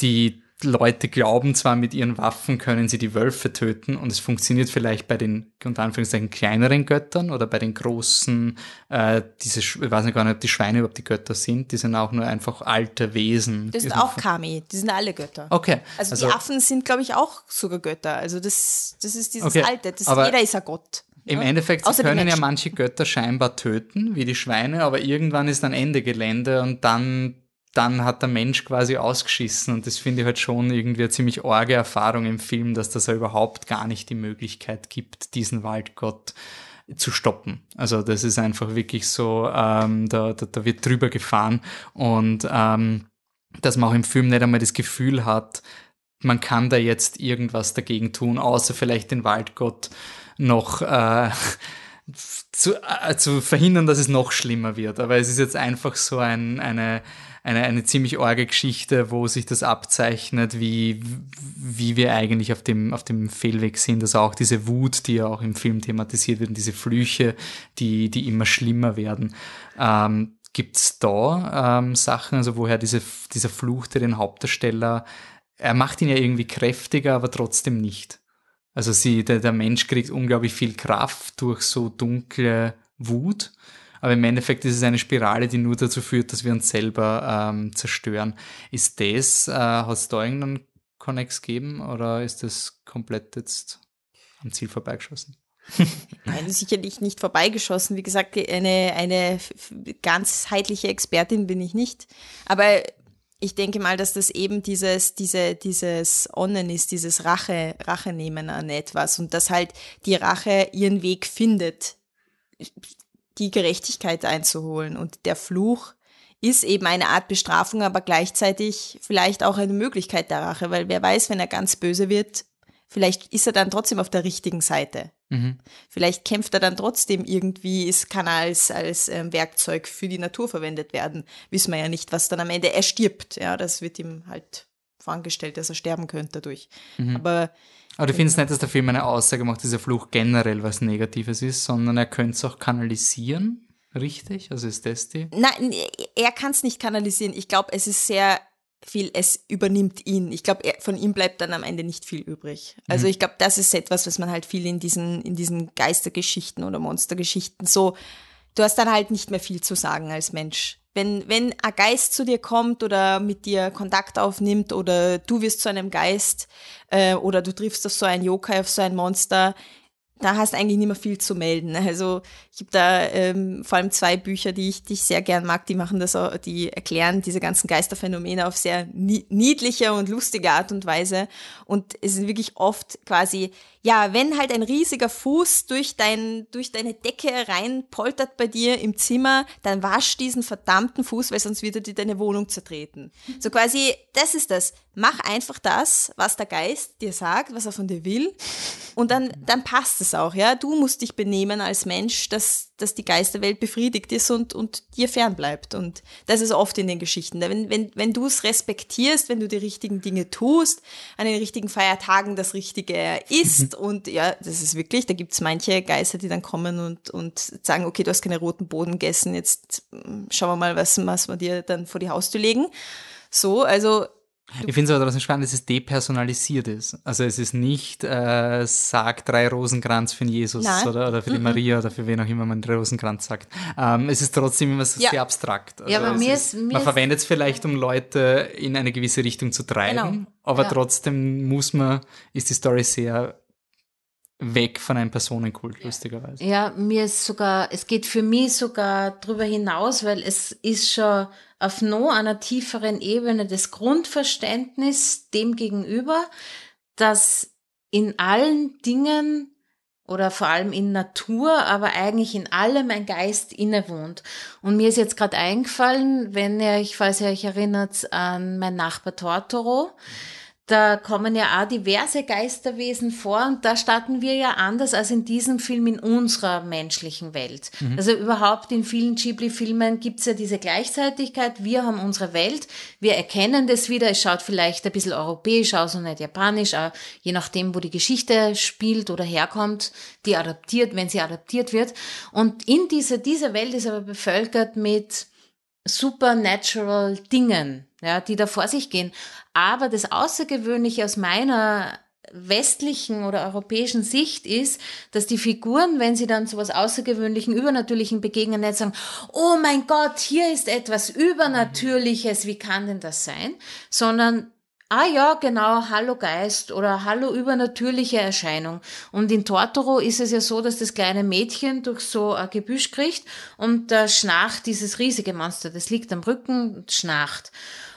die Leute glauben zwar, mit ihren Waffen können sie die Wölfe töten und es funktioniert vielleicht bei den, unter Anführungszeichen, kleineren Göttern oder bei den großen, äh, diese, ich weiß nicht gar nicht, ob die Schweine überhaupt die Götter sind, die sind auch nur einfach alte Wesen. Das sind auch Kami, die sind alle Götter. Okay. Also, also die Affen sind, glaube ich, auch sogar Götter. Also das, das ist dieses okay, Alte, das, jeder ist ein Gott. Im? Endeffekt, sie können ja manche Götter scheinbar töten, wie die Schweine, aber irgendwann ist dann Ende Gelände und dann dann hat der Mensch quasi ausgeschissen und das finde ich halt schon irgendwie eine ziemlich orge Erfahrung im Film, dass das überhaupt gar nicht die Möglichkeit gibt, diesen Waldgott zu stoppen. Also das ist einfach wirklich so, ähm, da, da, da wird drüber gefahren und ähm, dass man auch im Film nicht einmal das Gefühl hat, man kann da jetzt irgendwas dagegen tun, außer vielleicht den Waldgott noch äh, <laughs> zu, äh, zu verhindern, dass es noch schlimmer wird. Aber es ist jetzt einfach so ein, eine, eine, eine ziemlich orge Geschichte, wo sich das abzeichnet, wie, wie wir eigentlich auf dem, auf dem Fehlweg sind. Also auch diese Wut, die ja auch im Film thematisiert wird, diese Flüche, die, die immer schlimmer werden. Ähm, Gibt es da ähm, Sachen, also woher diese, dieser Fluch, der den Hauptdarsteller, er macht ihn ja irgendwie kräftiger, aber trotzdem nicht. Also sie, der, der Mensch kriegt unglaublich viel Kraft durch so dunkle Wut aber im Endeffekt ist es eine Spirale, die nur dazu führt, dass wir uns selber ähm, zerstören. Ist das, äh, hat es da irgendeinen Connex gegeben oder ist das komplett jetzt am Ziel vorbeigeschossen? <laughs> Nein, sicherlich nicht vorbeigeschossen. Wie gesagt, eine, eine ganzheitliche Expertin bin ich nicht. Aber ich denke mal, dass das eben dieses, diese, dieses Onnen ist, dieses Rache, Rache nehmen an etwas und dass halt die Rache ihren Weg findet die Gerechtigkeit einzuholen. Und der Fluch ist eben eine Art Bestrafung, aber gleichzeitig vielleicht auch eine Möglichkeit der Rache, weil wer weiß, wenn er ganz böse wird, vielleicht ist er dann trotzdem auf der richtigen Seite. Mhm. Vielleicht kämpft er dann trotzdem irgendwie, es kann als, als ähm, Werkzeug für die Natur verwendet werden. Wissen wir ja nicht, was dann am Ende, er stirbt, ja, das wird ihm halt vorangestellt, dass er sterben könnte dadurch. Mhm. Aber aber du findest nicht, dass der Film eine Aussage macht, dieser Fluch generell was Negatives ist, sondern er könnte es auch kanalisieren, richtig? Also ist das die? Nein, er kann es nicht kanalisieren. Ich glaube, es ist sehr viel, es übernimmt ihn. Ich glaube, von ihm bleibt dann am Ende nicht viel übrig. Also mhm. ich glaube, das ist etwas, was man halt viel in diesen, in diesen Geistergeschichten oder Monstergeschichten so, du hast dann halt nicht mehr viel zu sagen als Mensch wenn, wenn ein Geist zu dir kommt oder mit dir Kontakt aufnimmt oder du wirst zu einem Geist äh, oder du triffst auf so ein Yokai, auf so ein Monster, da hast du eigentlich nicht mehr viel zu melden. <laughs> Also ich habe da ähm, vor allem zwei Bücher, die ich, die ich sehr gern mag, die machen das auch, die erklären diese ganzen Geisterphänomene auf sehr niedliche und lustige Art und Weise. Und es ist wirklich oft quasi, ja, wenn halt ein riesiger Fuß durch, dein, durch deine Decke rein poltert bei dir im Zimmer, dann wasch diesen verdammten Fuß, weil sonst wird er dir deine Wohnung zertreten. So quasi, das ist das. Mach einfach das, was der Geist dir sagt, was er von dir will. Und dann, dann passt es auch, ja. Du musst dich benehmen als Mensch, dass dass, die Geisterwelt befriedigt ist und, und dir fernbleibt. Und das ist oft in den Geschichten. Wenn, wenn, wenn du es respektierst, wenn du die richtigen Dinge tust, an den richtigen Feiertagen das Richtige isst und ja, das ist wirklich, da gibt es manche Geister, die dann kommen und, und sagen, okay, du hast keine roten Boden gegessen, jetzt hm, schauen wir mal, was, was wir dir dann vor die Haustür legen. So, also ich finde es aber trotzdem spannend, dass es depersonalisiert ist. Also es ist nicht, äh, sag drei Rosenkranz für den Jesus oder, oder für die mm -mm. Maria oder für wen auch immer man drei Rosenkranz sagt. Ähm, es ist trotzdem immer ja. sehr abstrakt. Also ja, aber mir ist, mir man verwendet es vielleicht, um Leute in eine gewisse Richtung zu treiben, genau. aber ja. trotzdem muss man, ist die Story sehr weg von einem Personenkult, lustigerweise. Ja, mir ist sogar, es geht für mich sogar drüber hinaus, weil es ist schon auf noch einer tieferen Ebene das Grundverständnis dem gegenüber, dass in allen Dingen oder vor allem in Natur, aber eigentlich in allem ein Geist innewohnt. Und mir ist jetzt gerade eingefallen, wenn ihr, ich falls ihr euch erinnert, an mein Nachbar Tortoro, da kommen ja auch diverse Geisterwesen vor und da starten wir ja anders als in diesem Film in unserer menschlichen Welt. Mhm. Also überhaupt in vielen Ghibli-Filmen gibt's ja diese Gleichzeitigkeit. Wir haben unsere Welt, wir erkennen das wieder. Es schaut vielleicht ein bisschen europäisch aus und nicht japanisch, je nachdem, wo die Geschichte spielt oder herkommt, die adaptiert, wenn sie adaptiert wird. Und in diese, diese Welt ist aber bevölkert mit supernatural Dingen, ja, die da vor sich gehen. Aber das Außergewöhnliche aus meiner westlichen oder europäischen Sicht ist, dass die Figuren, wenn sie dann so was Außergewöhnlichen, Übernatürlichen begegnen, nicht sagen, oh mein Gott, hier ist etwas Übernatürliches, wie kann denn das sein? Sondern Ah ja, genau, Hallo Geist oder Hallo übernatürliche Erscheinung. Und in Tortoro ist es ja so, dass das kleine Mädchen durch so ein Gebüsch kriegt und da schnarcht dieses riesige Monster. Das liegt am Rücken und schnarcht.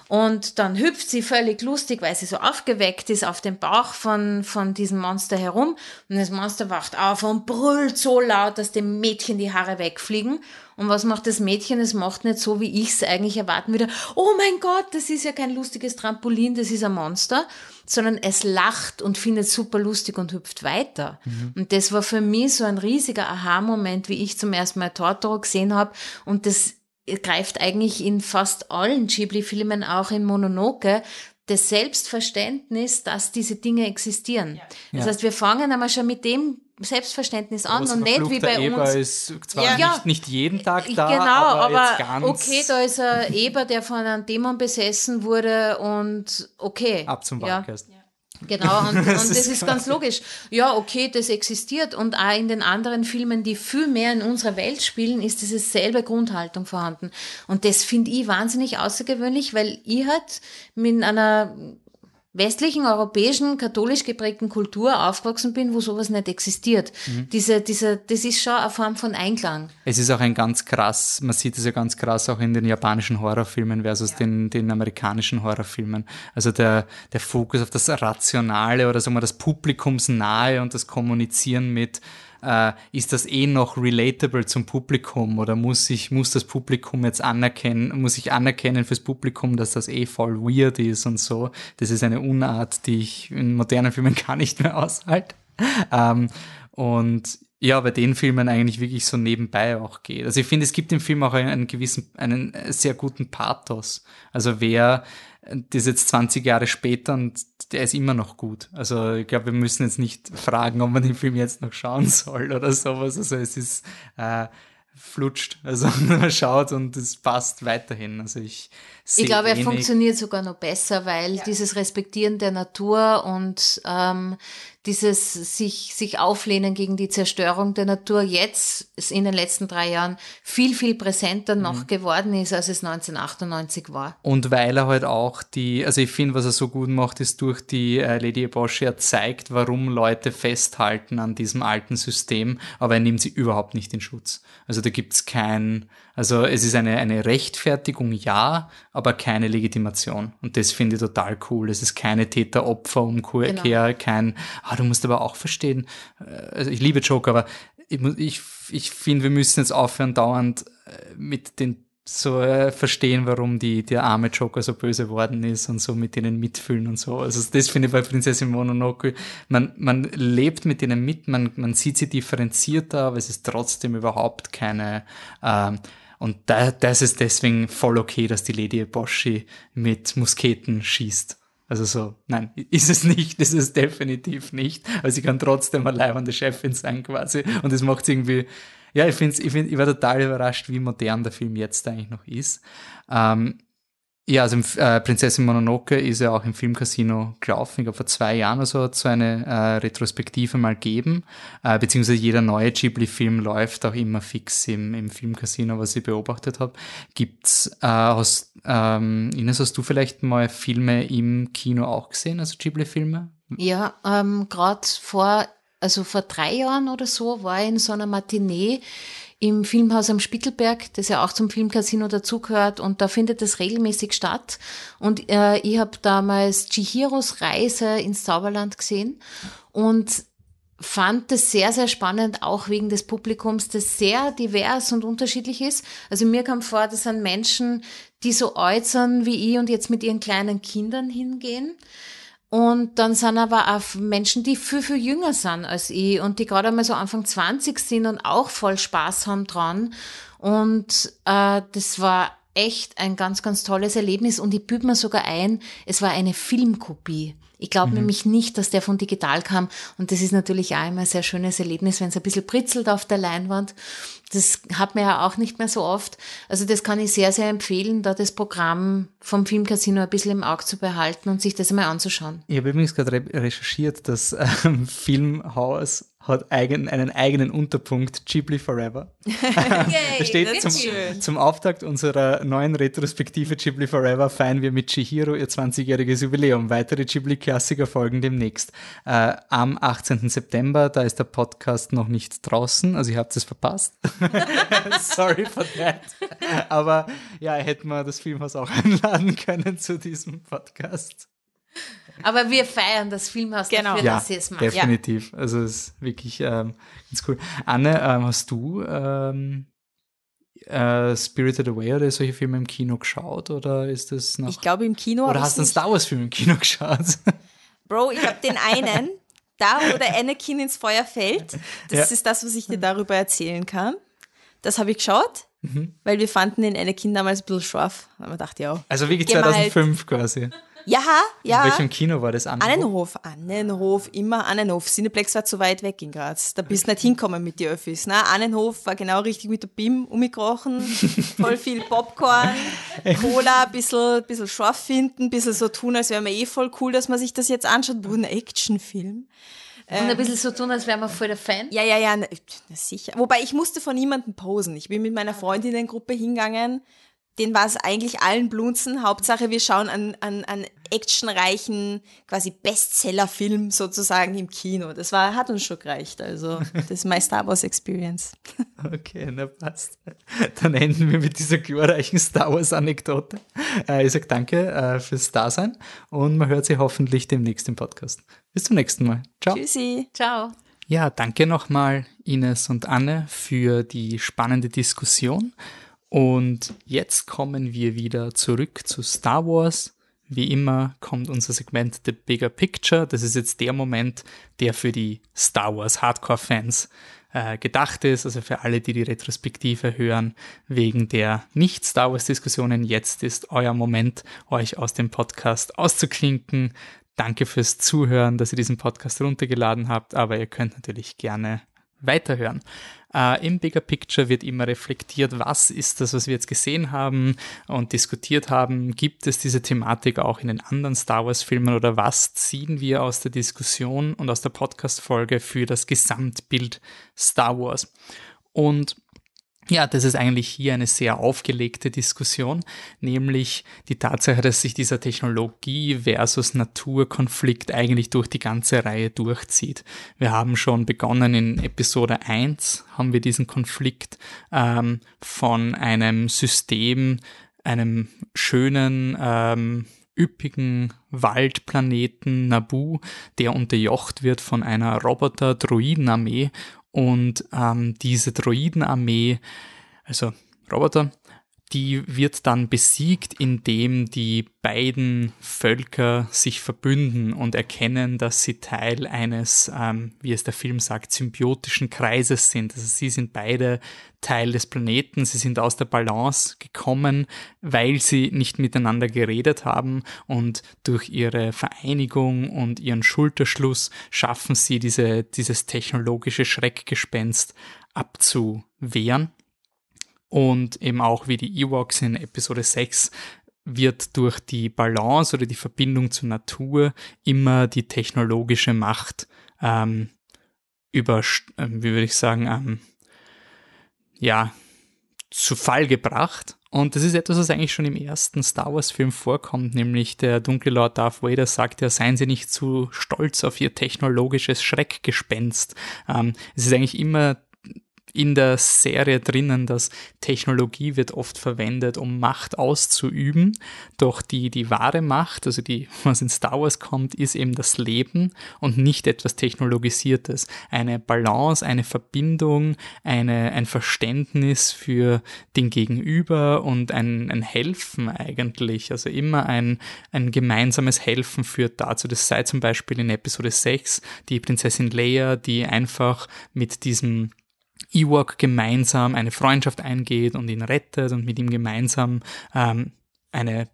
Und dann hüpft sie völlig lustig, weil sie so aufgeweckt ist, auf dem Bauch von, von diesem Monster herum. Und das Monster wacht auf und brüllt so laut, dass dem Mädchen die Haare wegfliegen. Und was macht das Mädchen? Es macht nicht so, wie ich es eigentlich erwarten würde. Oh mein Gott, das ist ja kein lustiges Trampolin, das ist ein Monster. Sondern es lacht und findet super lustig und hüpft weiter. Mhm. Und das war für mich so ein riesiger Aha-Moment, wie ich zum ersten Mal Totoro gesehen habe. Und das greift eigentlich in fast allen Ghibli-Filmen, auch in Mononoke, das Selbstverständnis, dass diese Dinge existieren. Ja. Das heißt, wir fangen einmal schon mit dem Selbstverständnis an und nicht wie bei Eber uns. ist zwar ja. nicht, nicht jeden Tag da, genau, aber, aber okay, da ist ein Eber, der von einem Dämon besessen wurde und okay. Ab zum Wahlkast. Ja. Genau, und, <laughs> und das, ist, ist ganz logisch. Ja, okay, das existiert. Und auch in den anderen Filmen, die viel mehr in unserer Welt spielen, ist diese selbe Grundhaltung vorhanden. Und das finde ich wahnsinnig außergewöhnlich, weil ich halt mit einer westlichen, europäischen, katholisch geprägten Kultur aufgewachsen bin, wo sowas nicht existiert. Mhm. Diese, diese, das ist schon eine Form von Einklang. Es ist auch ein ganz krass, man sieht es ja ganz krass auch in den japanischen Horrorfilmen versus ja. den, den amerikanischen Horrorfilmen. Also der, der Fokus auf das Rationale oder sagen wir das Publikumsnahe und das Kommunizieren mit äh, ist das eh noch relatable zum Publikum oder muss ich, muss das Publikum jetzt anerkennen, muss ich anerkennen fürs Publikum, dass das eh voll weird ist und so. Das ist eine Unart, die ich in modernen Filmen <laughs> gar nicht mehr aushalte. Ähm, und ja, bei den Filmen eigentlich wirklich so nebenbei auch geht. Also ich finde, es gibt im Film auch einen, einen gewissen, einen sehr guten Pathos. Also wer das jetzt 20 Jahre später und der ist immer noch gut. Also ich glaube, wir müssen jetzt nicht fragen, ob man den Film jetzt noch schauen soll oder sowas. Also es ist äh, flutscht. Also <laughs> man schaut und es passt weiterhin. Also ich Ich glaube, er funktioniert sogar noch besser, weil ja. dieses Respektieren der Natur und ähm, dieses sich, sich auflehnen gegen die Zerstörung der Natur jetzt in den letzten drei Jahren viel, viel präsenter noch mhm. geworden ist, als es 1998 war. Und weil er halt auch die, also ich finde, was er so gut macht, ist durch die äh, Lady Bosch, er zeigt, warum Leute festhalten an diesem alten System, aber er nimmt sie überhaupt nicht in Schutz. Also da gibt's kein, also es ist eine, eine Rechtfertigung, ja, aber keine Legitimation. Und das finde ich total cool. Es ist keine Täter-Opfer-Umkehr, genau. kein, ah, du musst aber auch verstehen, äh, also ich liebe Joker, aber ich, ich, ich finde, wir müssen jetzt aufhören, dauernd äh, mit den so äh, verstehen, warum die, der arme Joker so böse worden ist und so mit denen mitfühlen und so. Also das finde ich bei Prinzessin Mononoke. Man, man lebt mit denen mit, man, man sieht sie differenzierter, aber es ist trotzdem überhaupt keine, äh, und da, das ist deswegen voll okay, dass die Lady Boschi mit Musketen schießt. Also so, nein, <laughs> ist es nicht, ist es definitiv nicht. Aber sie kann trotzdem eine leibende Chefin sein quasi. Und das macht irgendwie, ja, ich finde, ich, find, ich war total überrascht, wie modern der Film jetzt eigentlich noch ist. Ähm, ja, also äh, Prinzessin Mononoke ist ja auch im Filmcasino gelaufen. Ich glaube, vor zwei Jahren oder so hat es so eine äh, Retrospektive mal gegeben. Äh, beziehungsweise jeder neue Ghibli-Film läuft auch immer fix im, im Filmcasino, was ich beobachtet habe. Gibt's, äh, ähm, Ines, hast du vielleicht mal Filme im Kino auch gesehen, also Ghibli-Filme? Ja, ähm, gerade vor, also vor drei Jahren oder so war ich in so einer Matinee im Filmhaus am Spittelberg, das ja auch zum Filmcasino dazugehört und da findet es regelmäßig statt. Und äh, ich habe damals Chihiros Reise ins Zauberland gesehen und fand das sehr, sehr spannend, auch wegen des Publikums, das sehr divers und unterschiedlich ist. Also mir kam vor, das sind Menschen, die so äußern wie ich und jetzt mit ihren kleinen Kindern hingehen Und dann sind aber auch Menschen, die viel, viel jünger sind als ich und die gerade einmal so Anfang 20 sind und auch voll Spaß haben dran. Und äh, das war echt ein ganz, ganz tolles Erlebnis und ich bübe mir sogar ein, es war eine Filmkopie. Ich glaube mhm. nämlich nicht, dass der von digital kam und das ist natürlich auch immer ein sehr schönes Erlebnis, wenn es ein bisschen britzelt auf der Leinwand. Das hat man ja auch nicht mehr so oft. Also das kann ich sehr, sehr empfehlen, da das Programm vom Filmcasino ein bisschen im Auge zu behalten und sich das einmal anzuschauen. Ich habe übrigens gerade recherchiert, dass ähm, Filmhaus hat eigen, einen eigenen Unterpunkt, Ghibli Forever. <laughs> <laughs> Yay, steht zum, zum, Auftakt unserer neuen Retrospektive Ghibli Forever feiern wir mit Chihiro ihr 20-jähriges Jubiläum. Weitere Ghibli-Klassiker folgen demnächst. Äh, am 18. September, da ist der Podcast noch nicht draußen, also ihr habt es verpasst. <laughs> Sorry for that. Aber ja, hätten wir das Filmhaus auch einladen können zu diesem Podcast. Aber wir feiern das Filmhaus genau. dafür, ja, dass sie es machen. Definitiv. Ja. Also es ist wirklich ähm, ganz cool. Anne, ähm, hast du ähm, äh, Spirited Away oder solche Filme im Kino geschaut oder ist das noch? Ich glaube im Kino. Oder hast du einen Star Wars Film im Kino <laughs> geschaut? Bro, ich habe den einen, da wo der Anakin ins Feuer fällt. Das ja. ist das, was ich dir darüber erzählen kann. Das habe ich geschaut. Mhm. Weil wir fanden den Anakin damals ein bisschen scharf. Aber dachte ja. Also wirklich 2005 quasi. Ja, ja. In welchem Kino war das? Annenhof? Annenhof, Annenhof, immer Annenhof. Cineplex war zu weit weg in Graz. Da bist du nicht hinkommen mit den Öffis. Ne? Annenhof war genau richtig mit der BIM umgekrochen. <laughs> Voll viel Popcorn, Cola, ein bisschen, bisschen scharf finden, ein bisschen so tun, als wäre man eh voll cool, dass man sich das jetzt anschaut. Wo ein Actionfilm. Und ein bisschen so tun, als wäre man voll der Fan. Ja, ja, ja, na, sicher. Wobei ich musste von niemandem posen. Ich bin mit meiner Freundinnengruppe hingegangen den war es eigentlich allen Blunzen. Hauptsache, wir schauen an, an, an actionreichen, quasi Bestseller-Film sozusagen im Kino. Das war, hat uns schon gereicht. Also, das ist mein Star Wars Experience. <laughs> Okay, na passt. Dann enden wir mit dieser glorreichen Star Wars-Anekdote. Äh, ich sage danke äh, fürs Dasein und man hört sie hoffentlich demnächst im Podcast. Bis zum nächsten Mal. Ciao. Tschüssi. Ciao. Ja, danke nochmal Ines und Anne für die spannende Diskussion. Und jetzt kommen wir wieder zurück zu Star Wars. Wie immer kommt unser Segment The Bigger Picture. Das ist jetzt der Moment, der für die Star Wars Hardcore-Fans äh, gedacht ist, also für alle, die die Retrospektive hören, wegen der Nicht-Star Wars-Diskussionen. Jetzt ist euer Moment, euch aus dem Podcast auszuklinken. Danke fürs Zuhören, dass ihr diesen Podcast runtergeladen habt, aber ihr könnt natürlich gerne weiterhören. Äh, Im Bigger Picture wird immer reflektiert, was ist das, was wir jetzt gesehen haben und diskutiert haben. Gibt es diese Thematik auch in den anderen Star Wars-Filmen oder was ziehen wir aus der Diskussion und aus der Podcast-Folge für das Gesamtbild Star Wars? Und ja, das ist eigentlich hier eine sehr aufgelegte Diskussion, nämlich die Tatsache, dass sich dieser Technologie versus Naturkonflikt eigentlich durch die ganze Reihe durchzieht. Wir haben schon begonnen in Episode 1, haben wir diesen Konflikt ähm, von einem System, einem schönen, ähm, üppigen Waldplaneten Nabu, der unterjocht wird von einer Roboter-Droidenarmee und ähm, diese Droidenarmee, also Roboter, die wird dann besiegt, indem die beiden Völker sich verbünden und erkennen, dass sie Teil eines, ähm, wie es der Film sagt, symbiotischen Kreises sind. Also sie sind beide Teil des Planeten, sie sind aus der Balance gekommen, weil sie nicht miteinander geredet haben und durch ihre Vereinigung und ihren Schulterschluss schaffen sie diese, dieses technologische Schreckgespenst abzuwehren. Und eben auch wie die Ewoks in Episode 6 wird durch die Balance oder die Verbindung zur Natur immer die technologische Macht ähm, über, äh, wie würde ich sagen, ähm, ja, zu Fall gebracht. Und das ist etwas, was eigentlich schon im ersten Star Wars-Film vorkommt, nämlich der dunkle Lord Darth Vader sagt ja, seien Sie nicht zu stolz auf Ihr technologisches Schreckgespenst. Ähm, es ist eigentlich immer in der Serie drinnen, dass Technologie wird oft verwendet, um Macht auszuüben. Doch die, die wahre Macht, also die, was in Star Wars kommt, ist eben das Leben und nicht etwas Technologisiertes. Eine Balance, eine Verbindung, eine, ein Verständnis für den Gegenüber und ein, ein Helfen eigentlich. Also immer ein, ein gemeinsames Helfen führt dazu. Das sei zum Beispiel in Episode 6 die Prinzessin Leia, die einfach mit diesem Ewok gemeinsam eine Freundschaft eingeht und ihn rettet und mit ihm gemeinsam ähm, eine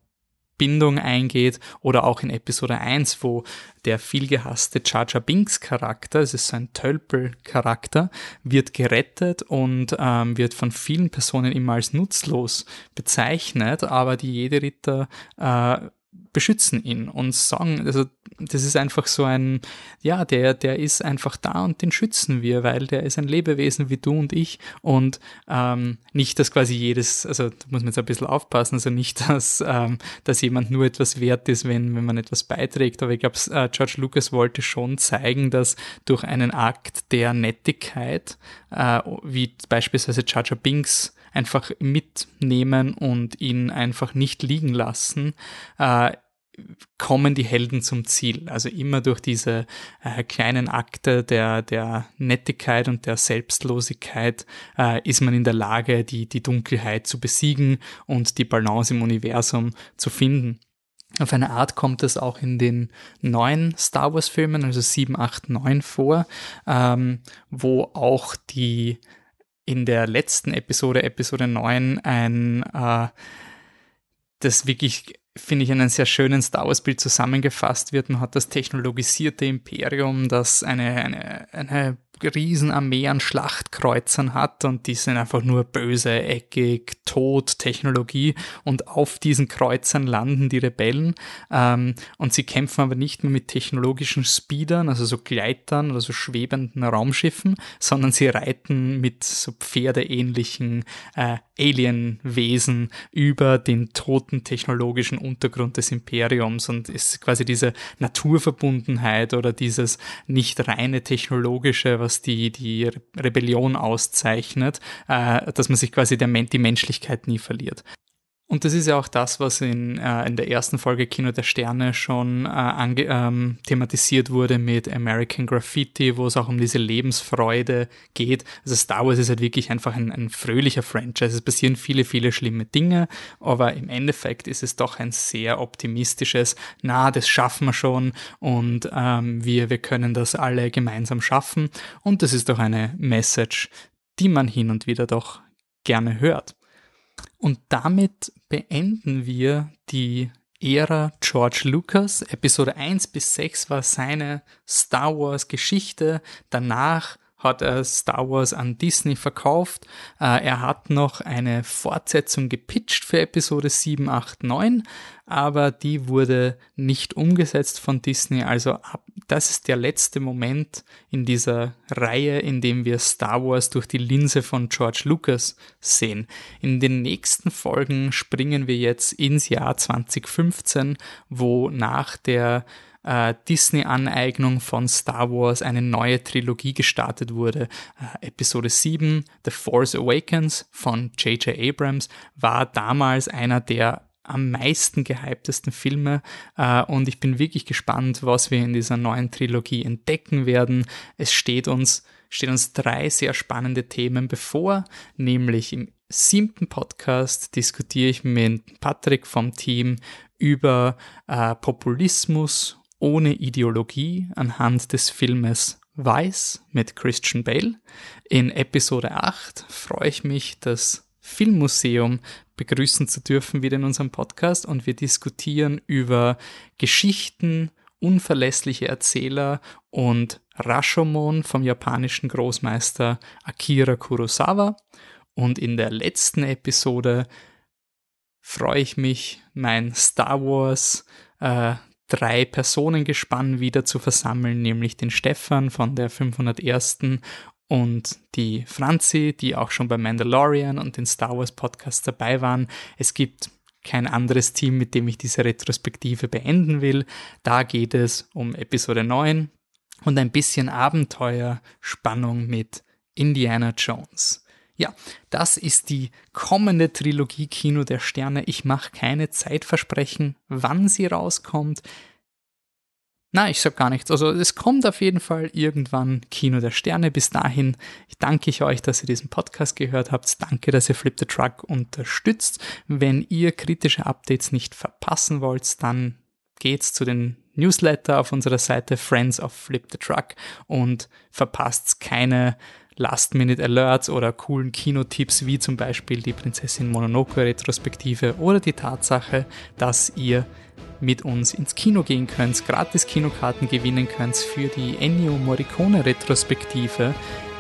Bindung eingeht oder auch in Episode 1, wo der vielgehasste Jar Jar Binks Charakter, es ist so ein Tölpel-Charakter, wird gerettet und ähm, wird von vielen Personen immer als nutzlos bezeichnet, aber die Jedi-Ritter äh, beschützen ihn und sagen, also das ist einfach so ein, ja, der, der ist einfach da und den schützen wir, weil der ist ein Lebewesen wie du und ich und ähm, nicht, dass quasi jedes, also da muss man jetzt ein bisschen aufpassen, also nicht, <laughs> dass, ähm, dass jemand nur etwas wert ist, wenn, wenn man etwas beiträgt, aber ich glaube, äh, George Lucas wollte schon zeigen, dass durch einen Akt der Nettigkeit, äh, wie beispielsweise Jar Binks einfach mitnehmen und ihn einfach nicht liegen lassen, äh, kommen die Helden zum Ziel. Also immer durch diese äh, kleinen Akte der, der Nettigkeit und der Selbstlosigkeit äh, ist man in der Lage, die, die Dunkelheit zu besiegen und die Balance im Universum zu finden. Auf eine Art kommt es auch in den neuen Star Wars Filmen, also 7, 8, 9 vor, ähm, wo auch die in der letzten Episode, Episode 9, ein äh, das wirklich finde ich, in einem sehr schönen Star Wars-Bild zusammengefasst wird. Man hat das technologisierte Imperium, das eine, eine, eine Riesenarmee an Schlachtkreuzern hat und die sind einfach nur böse, eckig, tot, Technologie und auf diesen Kreuzern landen die Rebellen. Ähm, und sie kämpfen aber nicht mehr mit technologischen Speedern, also so Gleitern oder so schwebenden Raumschiffen, sondern sie reiten mit so pferdeähnlichen äh, Alienwesen über den toten technologischen Untergrund des Imperiums. Und ist quasi diese Naturverbundenheit oder dieses nicht reine technologische, was die, die Rebellion auszeichnet, äh, dass man sich quasi der, die Menschlichkeit nie verliert. Und das ist ja auch das, was in, äh, in der ersten Folge Kino der Sterne schon äh, ähm, thematisiert wurde mit American Graffiti, wo es auch um diese Lebensfreude geht. Also Star Wars ist halt wirklich einfach ein, ein fröhlicher Franchise. Es passieren viele, viele schlimme Dinge, aber im Endeffekt ist es doch ein sehr optimistisches, na, das schaffen wir schon und ähm, wir, wir können das alle gemeinsam schaffen. Und das ist doch eine Message, die man hin und wieder doch gerne hört. Und damit beenden wir die Ära George Lucas. Episode 1 bis 6 war seine Star Wars Geschichte. Danach hat er Star Wars an Disney verkauft. Äh, er hat noch eine Fortsetzung gepitcht für Episode 7, 8, 9, aber die wurde nicht umgesetzt von Disney. Also das ist der letzte Moment in dieser Reihe, in dem wir Star Wars durch die Linse von George Lucas sehen. In den nächsten Folgen springen wir jetzt ins Jahr 2015, wo nach der äh, Disney-Aneignung von Star Wars eine neue Trilogie gestartet wurde. Äh, Episode 7, The Force Awakens von J.J. Abrams, war damals einer der am meisten gehyptesten Filme äh, und ich bin wirklich gespannt, was wir in dieser neuen Trilogie entdecken werden. Es steht uns, steht uns drei sehr spannende Themen bevor, nämlich im siebten Podcast diskutiere ich mit Patrick vom Team über äh, Populismus ohne Ideologie anhand des Filmes Weiß mit Christian Bale. In Episode 8 freue ich mich, das Filmmuseum begrüßen zu dürfen wieder in unserem Podcast und wir diskutieren über Geschichten, unverlässliche Erzähler und Rashomon vom japanischen Großmeister Akira Kurosawa. Und in der letzten Episode freue ich mich, mein Star Wars äh, drei Personengespann wieder zu versammeln, nämlich den Stefan von der 501. und die Franzi, die auch schon bei Mandalorian und den Star Wars Podcast dabei waren. Es gibt kein anderes Team, mit dem ich diese Retrospektive beenden will. Da geht es um Episode 9 und ein bisschen Abenteuerspannung mit Indiana Jones. Ja, das ist die kommende Trilogie Kino der Sterne. Ich mache keine Zeitversprechen, wann sie rauskommt. Na, ich sag gar nichts. Also es kommt auf jeden Fall irgendwann Kino der Sterne. Bis dahin danke ich euch, dass ihr diesen Podcast gehört habt. Danke, dass ihr Flip the Truck unterstützt. Wenn ihr kritische Updates nicht verpassen wollt, dann geht's zu den Newsletter auf unserer Seite Friends of Flip the Truck und verpasst keine Last-Minute-Alerts oder coolen Kinotipps wie zum Beispiel die Prinzessin Mononoke Retrospektive oder die Tatsache, dass ihr mit uns ins Kino gehen könnt, gratis Kinokarten gewinnen könnt für die Ennio Morricone Retrospektive,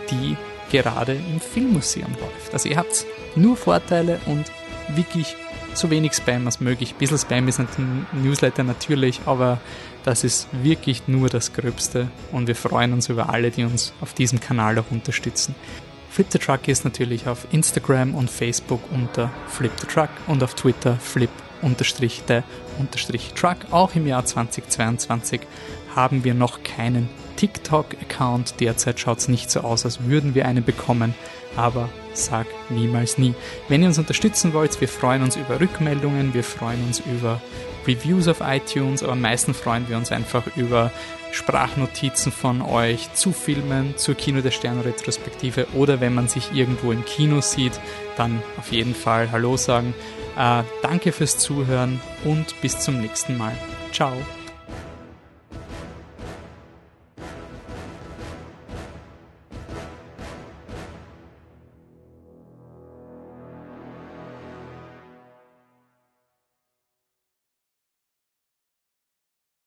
die gerade im Filmmuseum läuft. Also ihr habt nur Vorteile und wirklich so wenig Spam als möglich. Ein bisschen Spam ist ein Newsletter natürlich, aber das ist wirklich nur das Gröbste und wir freuen uns über alle, die uns auf diesem Kanal auch unterstützen. Flip the Truck ist natürlich auf Instagram und Facebook unter Flip the Truck und auf Twitter flip the truck. Auch im Jahr 2022 haben wir noch keinen TikTok-Account. Derzeit schaut es nicht so aus, als würden wir einen bekommen, aber sag niemals nie. Wenn ihr uns unterstützen wollt, wir freuen uns über Rückmeldungen, wir freuen uns über Reviews auf iTunes, aber am meisten freuen wir uns einfach über Sprachnotizen von euch zu Filmen, zur Kino der Sterne Retrospektive oder wenn man sich irgendwo im Kino sieht, dann auf jeden Fall Hallo sagen. Äh, danke fürs Zuhören und bis zum nächsten Mal. Ciao.